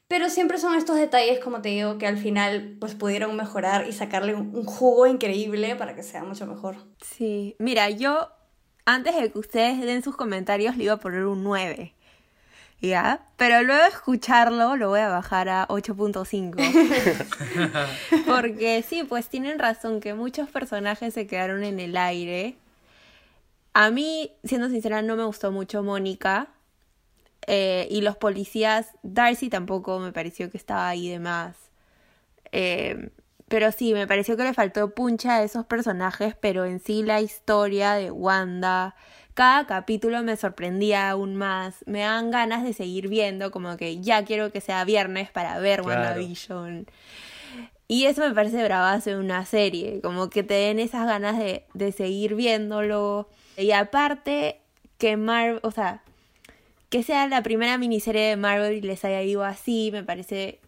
pero siempre son estos detalles, como te digo, que al final pues pudieron mejorar y sacarle un, jugo increíble para que sea mucho mejor. Sí, mira, yo antes de que ustedes den sus comentarios le iba a poner un 9. ¿Ya? Pero luego de escucharlo lo voy a bajar a 8.5. Porque sí, pues tienen razón que muchos personajes se quedaron en el aire. A mí, siendo sincera, no me gustó mucho Mónica. Eh, y los policías, Darcy tampoco me pareció que estaba ahí de más. Eh, pero sí, me pareció que le faltó puncha a esos personajes, pero en sí la historia de Wanda, cada capítulo me sorprendía aún más. Me dan ganas de seguir viendo, como que ya quiero que sea viernes para ver WandaVision. Y eso me parece bravazo de una serie, como que te den esas ganas de, de seguir viéndolo. Y aparte, que Marvel, o sea, que sea la primera miniserie de Marvel y les haya ido así, me parece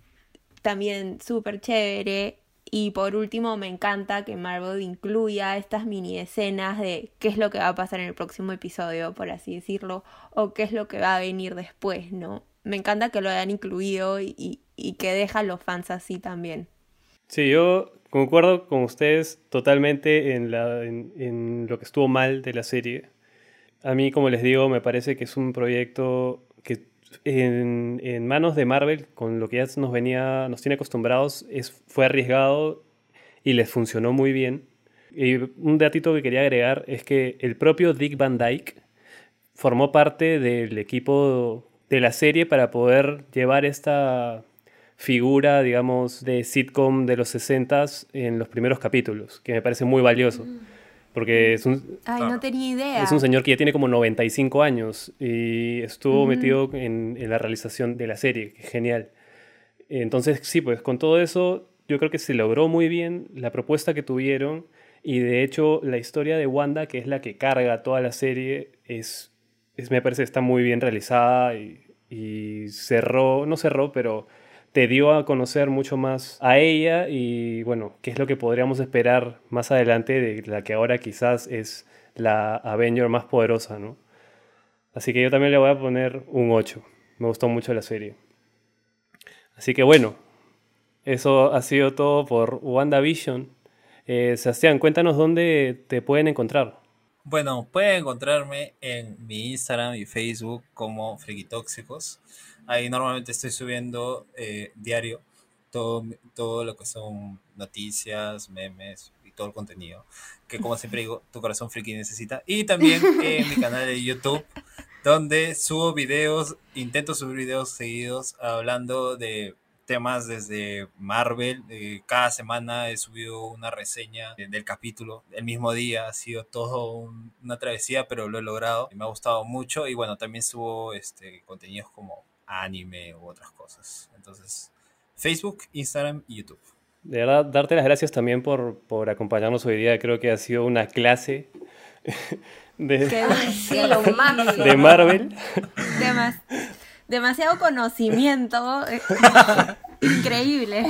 también súper chévere. Y por último, me encanta que Marvel incluya estas mini escenas de qué es lo que va a pasar en el próximo episodio, por así decirlo, o qué es lo que va a venir después, ¿no? Me encanta que lo hayan incluido y, y que deja a los fans así también. Sí, yo concuerdo con ustedes totalmente en, la, en, en lo que estuvo mal de la serie. A mí, como les digo, me parece que es un proyecto que en, manos de Marvel, con lo que ya nos venía, nos tiene acostumbrados, es, fue arriesgado y les funcionó muy bien. Y un datito que quería agregar es que el propio Dick Van Dyke formó parte del equipo de la serie para poder llevar esta figura, digamos, de sitcom de los 60s en los primeros capítulos, que me parece muy valioso. Mm. Porque es un... Ay, no tenía idea. Es un señor que ya tiene como 95 años y estuvo metido en, en, la realización de la serie, que genial. Entonces, sí, pues con todo eso, yo creo que se logró muy bien la propuesta que tuvieron y de hecho la historia de Wanda, que es la que carga toda la serie, es, es me parece está muy bien realizada y, y cerró, no cerró, pero te dio a conocer mucho más a ella y bueno, qué es lo que podríamos esperar más adelante de la que ahora quizás es la Avenger más poderosa, ¿no? Así que yo también le voy a poner un 8. Me gustó mucho la serie. Así que bueno, eso ha sido todo por WandaVision. Eh, Sebastián, cuéntanos dónde te pueden encontrar. Bueno, pueden encontrarme en mi Instagram y Facebook como Frikitóxicos. Ahí normalmente estoy subiendo eh, diario todo, todo lo que son noticias, memes y todo el contenido que como siempre digo, tu corazón friki necesita. Y también en mi canal de YouTube, donde subo videos, intento subir videos seguidos hablando de temas desde Marvel. Eh, cada semana he subido una reseña del capítulo. El mismo día ha sido todo una travesía, pero lo he logrado. Me ha gustado mucho. Y bueno, también subo este, contenidos como anime u otras cosas. Entonces, Facebook, Instagram y YouTube. De verdad, darte las gracias también por, por acompañarnos hoy día. Creo que ha sido una clase de, de Marvel. demasiado conocimiento. Increíble.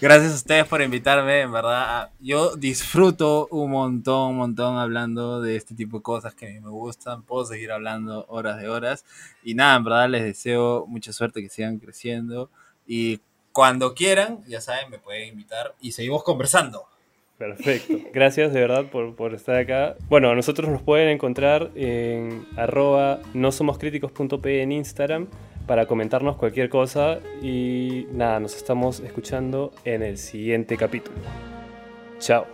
Gracias a ustedes por invitarme, en verdad. Yo disfruto un montón, un montón hablando de este tipo de cosas que a mí me gustan. Puedo seguir hablando horas de horas. Y nada, en verdad les deseo mucha suerte, que sigan creciendo. Y cuando quieran, ya saben, me pueden invitar y seguimos conversando. Perfecto. Gracias de verdad por, por, estar acá. Bueno, a nosotros nos pueden encontrar en arroba no somos en Instagram para comentarnos cualquier cosa y nada, nos estamos escuchando en el siguiente capítulo. Chao.